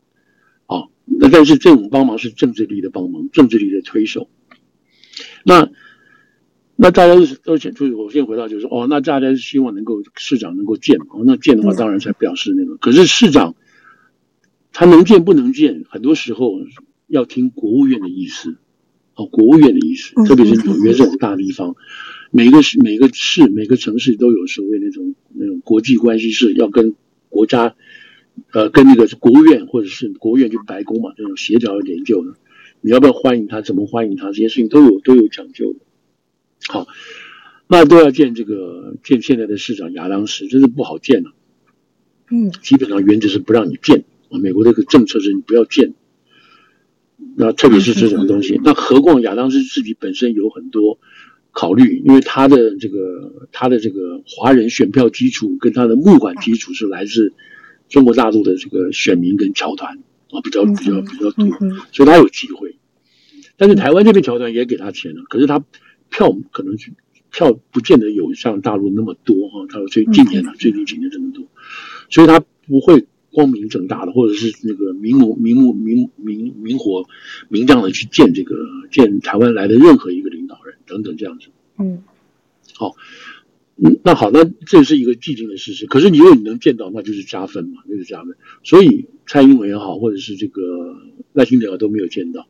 那但是这种帮忙是政治力的帮忙，政治力的推手，那。那大家都是都是，就是我先回到就是说，哦，那大家是希望能够市长能够见嘛？哦，那见的话，当然才表示那个。可是市长他能见不能见，很多时候要听国务院的意思。哦，国务院的意思，特别是纽约这种大地方，每个市、每个市、每个城市都有所谓那种那种国际关系是要跟国家，呃，跟那个国务院或者是国务院就白宫嘛，这种协调研究的。你要不要欢迎他？怎么欢迎他？这些事情都有都有讲究的。好，那都要见这个见现在的市长亚当斯，真是不好见了，啊。嗯，基本上原则是不让你见啊。美国这个政策是你不要见。那特别是这种东西，那何况亚当斯自己本身有很多考虑，因为他的这个他的这个华人选票基础跟他的募款基础是来自中国大陆的这个选民跟侨团啊，比较比较比较多，所以他有机会。但是台湾这边侨团也给他钱了，可是他。票可能是票不见得有像大陆那么多哈，他最近年了，最近几年这么多，所以他不会光明正大的，或者是那个明目明目明明明火明亮的去见这个见台湾来的任何一个领导人等等这样子。嗯，好，嗯，那好，那这是一个既定的事实。可是你如果你能见到，那就是加分嘛，那就是加分。所以蔡英文也好，或者是这个赖清德都没有见到。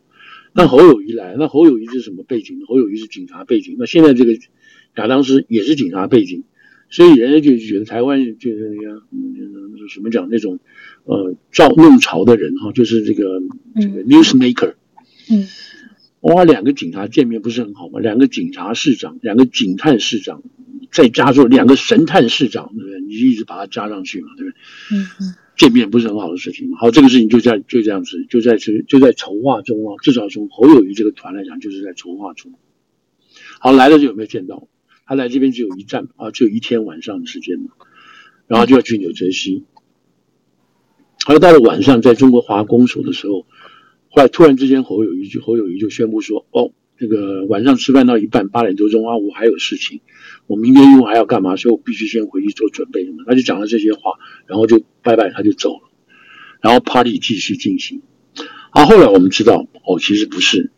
那侯友谊来，那侯友谊是什么背景？侯友谊是警察背景。那现在这个亚当斯也是警察背景，所以人家就觉得台湾就是那个嗯，什么讲那种呃造弄潮的人哈，就是这个这个 newsmaker。嗯，哇，两个警察见面不是很好吗？两个警察市长，两个警探市长，再加上两个神探市长，对不对？你就一直把它加上去嘛，对不对？嗯嗯。见面不是很好的事情嘛？好，这个事情就在就这样子，就在就就在筹划中啊。至少从侯友谊这个团来讲，就是在筹划中。好，来了就有没有见到？他来这边只有一站啊，只有一天晚上的时间嘛，然后就要去纽泽西。而到了晚上，在中国华公所的时候，后来突然之间侯友谊就侯友谊就宣布说：“哦，那个晚上吃饭到一半，八点多钟啊，我还有事情。”我明天用还要干嘛？所以我必须先回去做准备什么。他就讲了这些话，然后就拜拜，他就走了。然后 party 继续进行。啊，后来我们知道，哦，其实不是，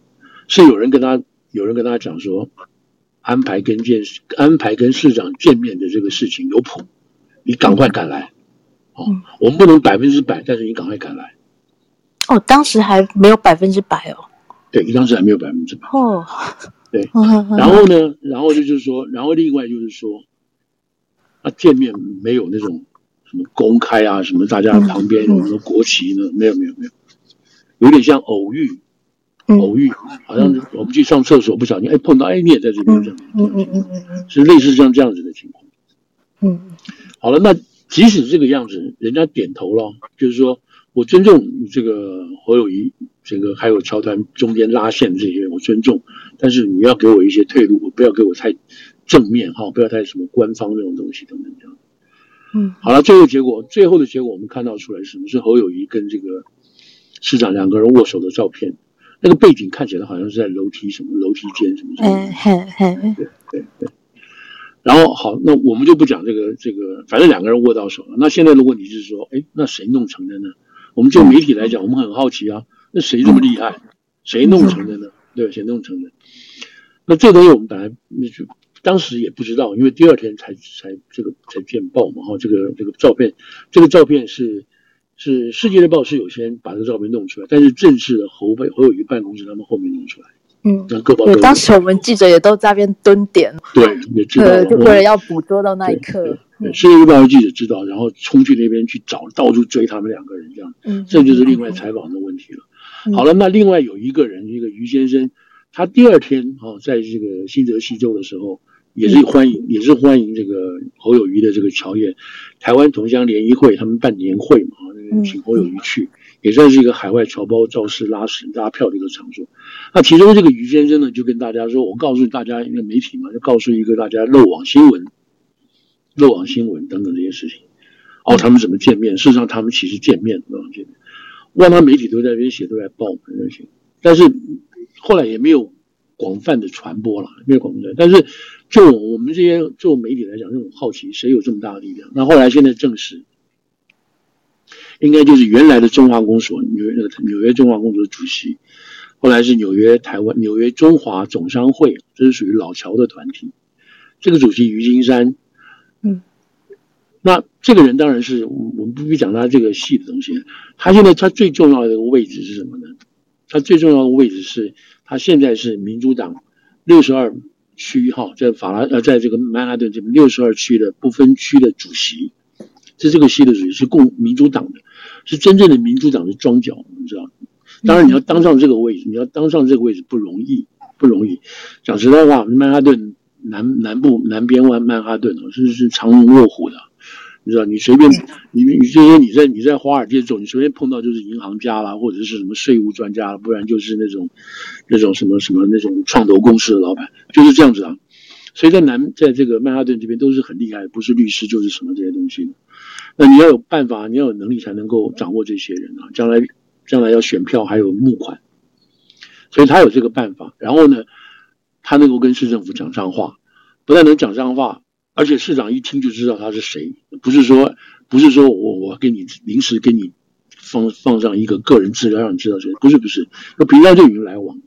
是有人跟他有人跟他讲说，安排跟见安排跟市长见面的这个事情有谱，你赶快赶来。哦，我们不能百分之百，但是你赶快赶来。哦，当时还没有百分之百哦。对，当时还没有百分之百。哦。对，[LAUGHS] 然后呢，然后就就是说，然后另外就是说，啊，见面没有那种什么公开啊，什么大家旁边有什么国旗呢？没有，没有，没有，有点像偶遇，偶遇，好像我们去上厕所不小心哎碰到哎你也在这边这样，嗯嗯嗯嗯，是类似像这样子的情况。嗯，好了，那即使这个样子，人家点头了，就是说我尊重这个侯友宜。这个还有桥团中间拉线这些，我尊重，但是你要给我一些退路，不要给我太正面哈，不要太什么官方这种东西等等这样。嗯，好了，最后结果，最后的结果我们看到出来是什么？是侯友谊跟这个市长两个人握手的照片，那个背景看起来好像是在楼梯什么楼梯间什么什么。嗯，对对对。然后好，那我们就不讲这个这个，反正两个人握到手了。那现在的问题是说，哎，那谁弄成的呢？我们就媒体来讲，我们很好奇啊。那谁这么厉害？谁弄成的呢？对，谁弄成的？那这东西我们本来那就当时也不知道，因为第二天才才这个才见报嘛。哈，这个这个照片，这个照片是是世界日报是有先把这个照片弄出来，但是正式的侯备侯友谊办公室他们后面弄出来。嗯，各报各报。当时我们记者也都在那边蹲点。对，也知道，就为了要捕捉到那一刻。世界日报的记者知道，然后冲去那边去找，到处追他们两个人，这样。嗯，这就是另外采访的问题了。好了，那另外有一个人，一个于先生，他第二天哦，在这个新泽西州的时候，也是欢迎，也是欢迎这个侯友谊的这个侨院，台湾同乡联谊会他们办年会嘛，那个请侯友谊去，也算是一个海外侨胞造势拉屎拉票的一个场所。那其中这个于先生呢，就跟大家说，我告诉大家，因为媒体嘛，就告诉一个大家漏网新闻、漏网新闻等等这些事情。哦，他们怎么见面？事实上，他们其实见面了，见面。万他媒体都在那边写，都在报那些，但是后来也没有广泛的传播了，没有广泛的。但是就我们这些做媒体来讲，这种好奇，谁有这么大的力量？那后来现在证实，应该就是原来的中华公所，纽约那个纽约中华公所的主席，后来是纽约台湾纽约中华总商会，这是属于老乔的团体。这个主席于金山，嗯。那这个人当然是我们不必讲他这个戏的东西。他现在他最重要的一个位置是什么呢？他最重要的位置是他现在是民主党六十二区哈，在法拉呃，在这个曼哈顿这边六十二区的不分区的主席，是这个系的主席，是共民主党的，是真正的民主党的桩脚，你知道？当然你要当上这个位置，你要当上这个位置不容易，不容易。讲实在话，曼哈顿南南部南边湾曼哈顿哦，是是藏龙卧虎的。你知道，你随便，你你就说你在你在华尔街走，你随便碰到就是银行家啦，或者是什么税务专家，不然就是那种那种什么什么那种创投公司的老板，就是这样子啊。所以在南，在这个曼哈顿这边都是很厉害，不是律师就是什么这些东西。那你要有办法，你要有能力才能够掌握这些人啊。将来将来要选票还有募款，所以他有这个办法。然后呢，他能够跟市政府讲上话，不但能讲上话。而且市长一听就知道他是谁，不是说不是说我我给你临时给你放放上一个个人资料让你知道谁，不是不是，那平常就已经来往。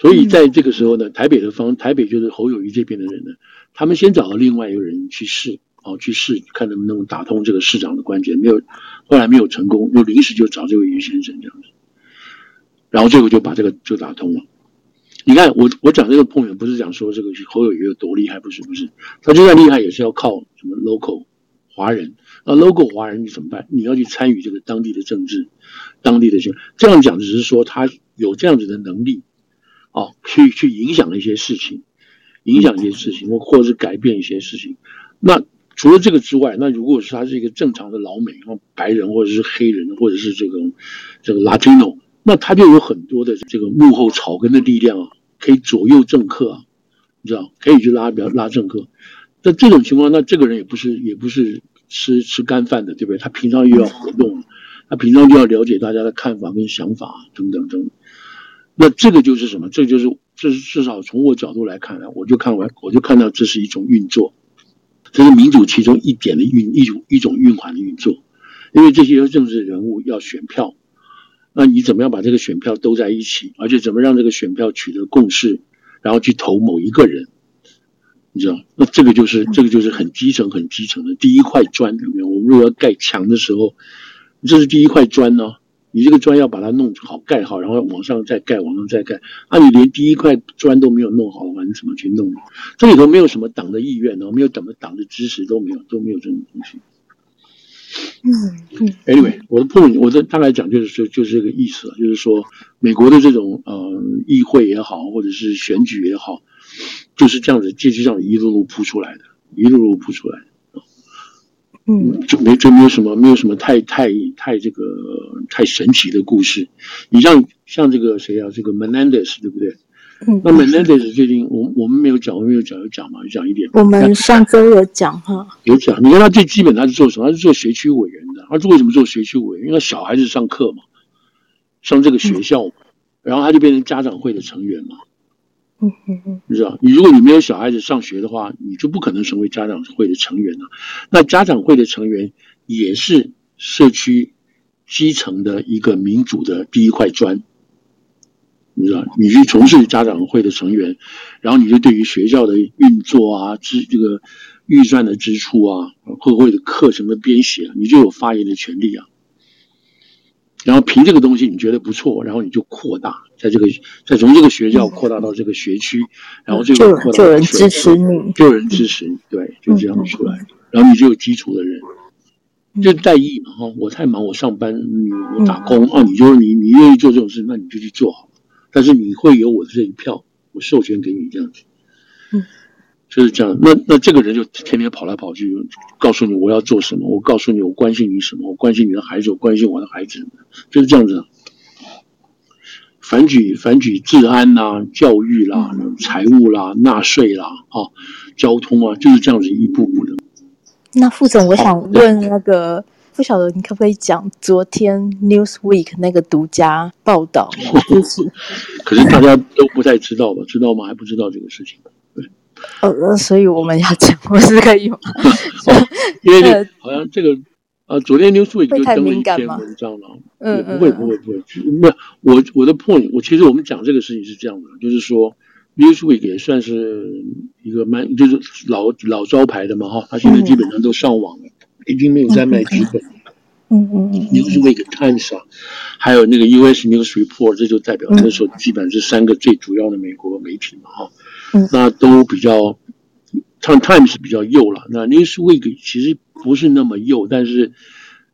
所以在这个时候呢，台北的方台北就是侯友谊这边的人呢，他们先找到另外一个人去试，哦去试看能不能打通这个市长的关节，没有，后来没有成功，就临时就找这位于先生这样子，然后最后就把这个就打通了。你看，我我讲这个碰面不是讲说这个侯友宜有多厉害，不是不是，他就算厉害也是要靠什么 local 华人，那 local 华人你怎么办？你要去参与这个当地的政治，当地的这这样讲只是说他有这样子的能力，哦，去去影响一些事情，影响一些事情，或或者是改变一些事情。那除了这个之外，那如果是他是一个正常的老美，白人或者是黑人，或者是这个这个 Latino。那他就有很多的这个幕后草根的力量啊，可以左右政客啊，你知道，可以去拉比较拉政客。那这种情况，那这个人也不是也不是吃吃干饭的，对不对？他平常又要活动，他平常就要了解大家的看法跟想法等等等。那这个就是什么？这就是这是至少从我角度来看呢，我就看完我就看到这是一种运作，这是民主其中一点的运一种一种运环的运作，因为这些政治人物要选票。那你怎么样把这个选票兜在一起，而且怎么让这个选票取得共识，然后去投某一个人，你知道？那这个就是这个就是很基层、很基层的第一块砖，有没有？我们如果要盖墙的时候，这是第一块砖呢，你这个砖要把它弄好、盖好，然后往上再盖、往上再盖。啊，你连第一块砖都没有弄好的话，你怎么去弄？这里头没有什么党的意愿呢，没有党的党的支持都没有，都没有这种东西。嗯嗯，Anyway，我的 point，我的大概讲就是说，就是这个意思，就是说，美国的这种呃议会也好，或者是选举也好，就是这样子，就这样一路路铺出来的，一路路铺出来的。嗯，就没就没有什么，没有什么太太太这个太神奇的故事。你像像这个谁啊，这个 Menendez 对不对？嗯，那 Menendez 最近我我们没有讲，我们没有讲有讲嘛，有讲一点。我们上周有讲哈，有讲。你看他最基本他是做什么？他是做学区委员的。他为什么做学区委员？因为他小孩子上课嘛，上这个学校嘛，嗯、然后他就变成家长会的成员嘛。嗯嗯嗯，你知道，你如果你没有小孩子上学的话，你就不可能成为家长会的成员了。那家长会的成员也是社区基层的一个民主的第一块砖。你知道，你去从事家长会的成员，然后你就对于学校的运作啊、支这个预算的支出啊、会不会的课程的编写，你就有发言的权利啊。然后凭这个东西你觉得不错，然后你就扩大，在这个再从这个学校扩大到这个学区，然后这个扩大就有人支持你，就有人支持你，对，就这样出来，然后你就有基础的人，就代议嘛哈。我太忙，我上班，你我打工啊，你就你你愿意做这种事，那你就去做好。但是你会有我的这一票，我授权给你这样子，嗯，就是这样。那那这个人就天天跑来跑去，告诉你我要做什么，我告诉你我关心你什么，我关心你的孩子，我关心我的孩子，就是这样子。反举反举治安啦、教育啦、财务啦、纳税啦、啊交通啊，就是这样子一步步的。那副总，我想问那个，不晓得你可不可以讲昨天 Newsweek 那个独家报道？就是，可是大家都不太知道吧？知道吗？还不知道这个事情。对，呃，所以我们要讲，我是可以吗？因为这好像这个。啊，昨天 Newsweek 就登了一篇文章了。嗯，不会，不会，不会。那我我的 point，我其实我们讲这个事情是这样的，就是说 Newsweek 也算是一个蛮就是老老招牌的嘛，哈，它现在基本上都上网了，已经没有在卖纸本。嗯嗯嗯。Newsweek Times 啊，还有那个 US News Report，这就代表那时候基本上是三个最主要的美国媒体嘛，哈。嗯。那都比较，唱 Times 比较右了，那 Newsweek 其实。不是那么右，但是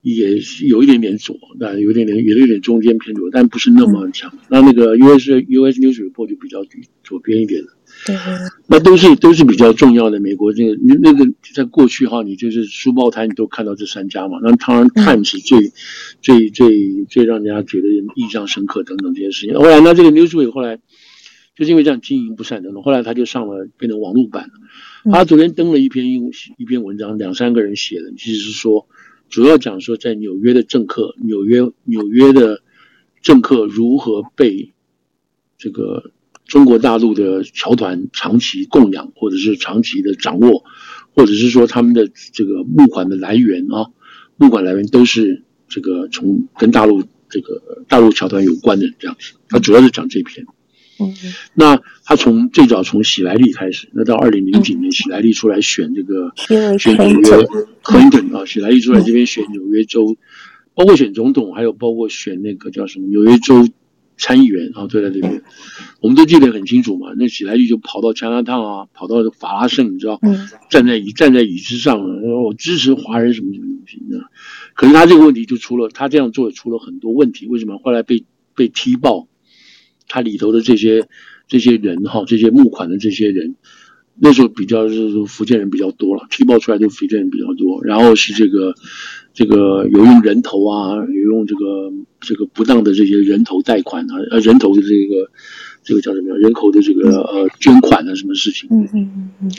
也是有一点点左，那有点点也，有点中间偏左，但不是那么强。嗯、那那个 US US News Report 就比较左边一点了。对，那都是都是比较重要的美国这个那个在过去哈，你就是书报摊你都看到这三家嘛。那当然 Times 最、嗯、最最最让人家觉得印象深刻等等这些事情。后来那这个 Newsweek 后来就是因为这样经营不善等等，后来他就上了变成网络版了。他昨天登了一篇一篇文章，两三个人写的，其实是说，主要讲说在纽约的政客，纽约纽约的政客如何被这个中国大陆的侨团长期供养，或者是长期的掌握，或者是说他们的这个募款的来源啊，募款来源都是这个从跟大陆这个大陆侨团有关的这样子。他主要是讲这篇。嗯，那他从最早从喜来利开始，那到二零零几年，喜来利出来选这个选纽约克林顿啊，喜来利出来这边选纽约州，包括选总统，还有包括选那个叫什么纽约州参议员啊，坐在这边，我们都记得很清楚嘛。那喜来利就跑到加拿大啊，跑到法拉盛，你知道，站在椅站在椅子上，我支持华人什么什么东西呢？可是他这个问题就出了，他这样做也出了很多问题，为什么后来被被踢爆？他里头的这些这些人哈，这些募款的这些人，那时候比较是福建人比较多了，踢爆出来就福建人比较多。然后是这个这个有用人头啊，有用这个这个不当的这些人头贷款啊，呃，人头的这个这个叫什么？人口的这个呃捐款啊，什么事情？嗯嗯嗯嗯。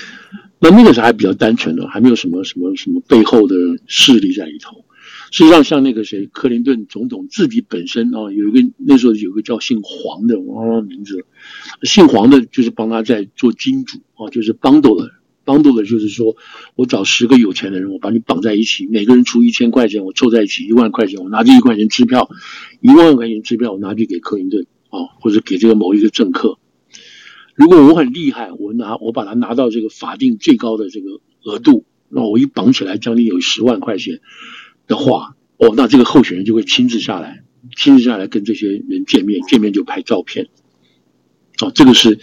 那那个时候还比较单纯的，还没有什么什么什么背后的势力在里头。实际上，像那个谁，克林顿总统自己本身啊，有一个那时候有一个叫姓黄的，我忘了名字了。姓黄的，就是帮他在做金主啊，就是 bundle 帮助的，就是说我找十个有钱的人，我把你绑在一起，每个人出一千块钱，我凑在一起一万块钱，我拿这一块钱支票，一万块钱支票，我拿去给克林顿啊，或者给这个某一个政客。如果我很厉害，我拿我把它拿到这个法定最高的这个额度，那我一绑起来，将近有十万块钱。的话，哦，那这个候选人就会亲自下来，亲自下来跟这些人见面，见面就拍照片。哦，这个是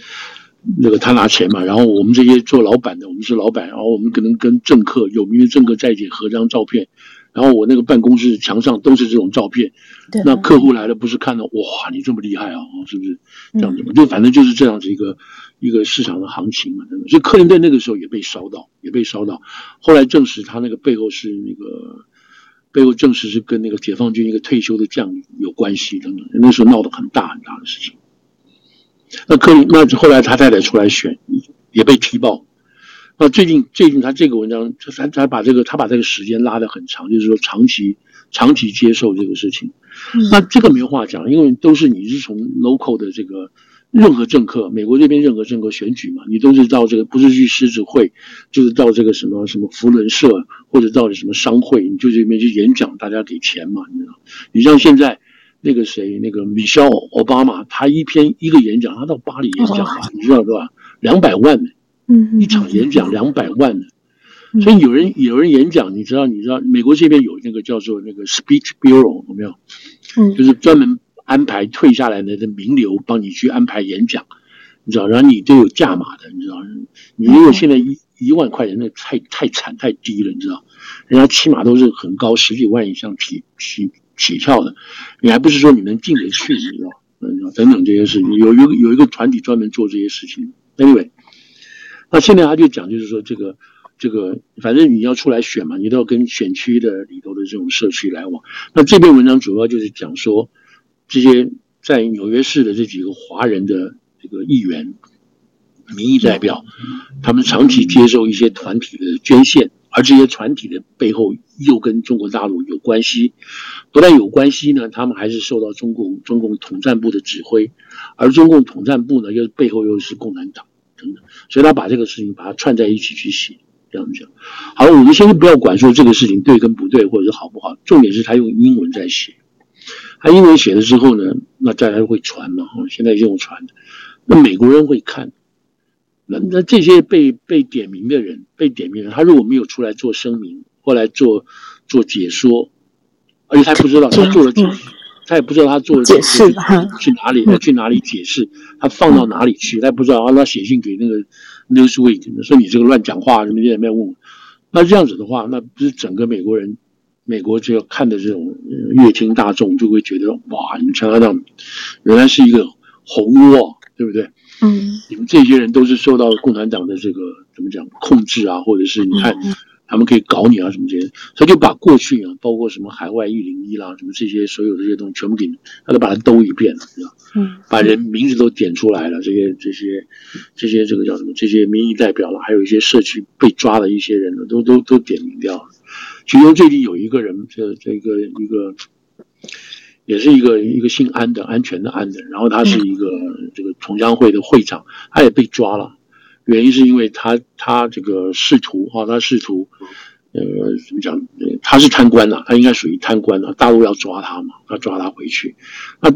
那个他拿钱嘛，然后我们这些做老板的，我们是老板，然后我们可能跟政客有名的政客在一起合张照片，然后我那个办公室墙上都是这种照片。对。那客户来了，不是看到哇，你这么厉害啊，是不是这样子嘛？就反正就是这样子一个一个市场的行情嘛，真的。所以克林顿那个时候也被烧到，也被烧到，后来证实他那个背后是那个。背后证实是跟那个解放军一个退休的将领有关系等等，那时候闹得很大很大的事情。那克林，那后来他太太出来选，也被踢爆。那最近最近他这个文章，他他把这个他把这个时间拉得很长，就是说长期长期接受这个事情。那这个没有话讲，因为都是你是从 local 的这个。任何政客，美国这边任何政客选举嘛，你都是到这个，不是去狮子会，就是到这个什么什么福伦社，或者到什么商会，你就这边去演讲，大家给钱嘛，你知道？你像现在那个谁，那个米歇尔奥巴马，他一篇一个演讲，他到巴黎演讲啊，你知道是吧？两百万呢，嗯，一场演讲两百万呢，所以有人有人演讲，你知道？你知道美国这边有那个叫做那个 Speech Bureau 有没有？嗯，就是专门。安排退下来的的名流帮你去安排演讲，你知道，然后你都有价码的，你知道，你如果现在一一万块钱，那太太惨太低了，你知道，人家起码都是很高十几万以上起起起跳的，你还不是说你能进得去，你知道，嗯，等等这些事情，有一个有一个团体专门做这些事情。Anyway，那现在他就讲，就是说这个这个，反正你要出来选嘛，你都要跟选区的里头的这种社区来往。那这篇文章主要就是讲说。这些在纽约市的这几个华人的这个议员、民意代表，他们长期接受一些团体的捐献而这些船体的背后又跟中国大陆有关系，不但有关系呢，他们还是受到中共中共统战部的指挥，而中共统战部呢，又背后又是共产党等等，所以他把这个事情把它串在一起去写，这样讲。好，我们先不要管说这个事情对跟不对，或者是好不好，重点是他用英文在写，他英文写了之后呢，那再来会传嘛，现在用传的，那美国人会看。那那这些被被点名的人，被点名的人，他如果没有出来做声明，后来做做解说，而且他不知道他做了解，他也不知道他做了解释去哪里，去哪里解释，他放到哪里去，他也不知道，他写信给那个 Newsweek 说你这个乱讲话，什么你也没有问。那这样子的话，那不是整个美国人，美国只要看的这种乐听大众就会觉得哇，你瞧他这样，原来是一个红窝，对不对？嗯，你们这些人都是受到共产党的这个怎么讲控制啊，或者是你看他们可以搞你啊什么这些，他就把过去啊，包括什么海外一零一啦，什么这些所有这些东西全部给你，他都把它兜一遍了，知道？嗯，把人名字都点出来了，这些这些这些这个叫什么？这些民意代表了，还有一些社区被抓的一些人呢，都都都点名掉了。其中最近有一个人，这这个一个。也是一个一个姓安的，安全的安的，然后他是一个这个同乡会的会长，他也被抓了，原因是因为他他这个试图哈，他试图呃怎么讲？他是贪官呐，他应该属于贪官呐，大陆要抓他嘛，要抓他回去，那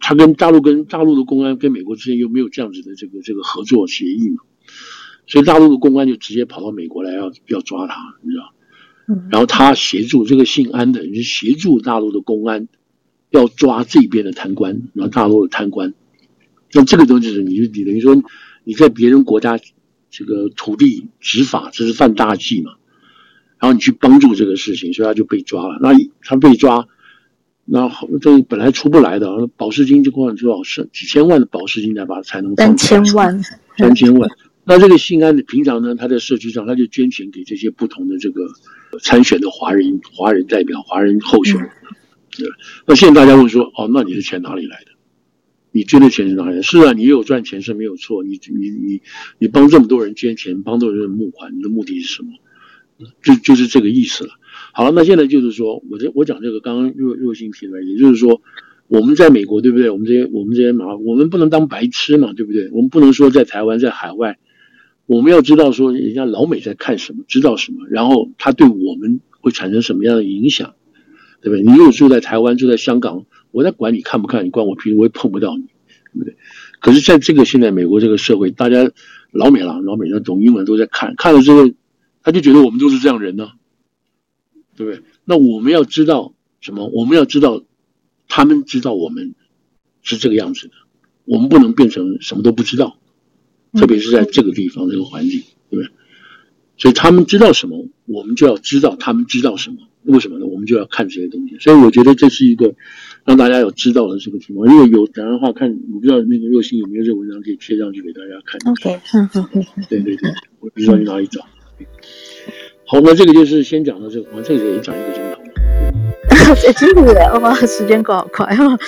他跟大陆跟大陆的公安跟美国之间又没有这样子的这个这个合作协议嘛，所以大陆的公安就直接跑到美国来要要抓他，你知道？然后他协助这个姓安的，就协助大陆的公安。要抓这边的贪官，然后大陆的贪官，那这个东西是你就你等于说你在别人国家这个土地执法，这是犯大忌嘛？然后你去帮助这个事情，所以他就被抓了。那他被抓，那这本来出不来的，保释金就光多少是几千万的保释金才把才能三千万，三千万。那这个姓安的平常呢，他在社区上他就捐钱给这些不同的这个参选的华人华人代表、华人候选人。对那现在大家会说，哦，那你的钱哪里来的？你捐的钱是哪里来的？是啊，你有赚钱是没有错。你你你你帮这么多人捐钱，帮这么多人募款，你的目的是什么？就就是这个意思了。好了，那现在就是说，我这我讲这个，刚刚若若星提的，也就是说，我们在美国，对不对？我们这些我们这些马，我们不能当白痴嘛，对不对？我们不能说在台湾在海外，我们要知道说人家老美在看什么，知道什么，然后他对我们会产生什么样的影响。对不对？你如果住在台湾，住在香港，我在管你看不看，你关我屁事，我也碰不到你，对不对？可是在这个现在美国这个社会，大家老美了，老美的懂英文都在看，看了之后，他就觉得我们都是这样人呢，对不对？那我们要知道什么？我们要知道，他们知道我们是这个样子的，我们不能变成什么都不知道，特别是在这个地方这个环境，对不对？所以他们知道什么，我们就要知道他们知道什么。为什么呢？我们就要看这些东西，所以我觉得这是一个让大家有知道的这个情况。如果有当然的话，看我不知道那个若星有没有这个文章可以贴上去给大家看。OK，嗯好嗯，对对对，我不知道你哪里找。好，那这个就是先讲到这个，我这个也讲一个钟头。[LAUGHS] 哎，真的耶！哇，时间过好快哦。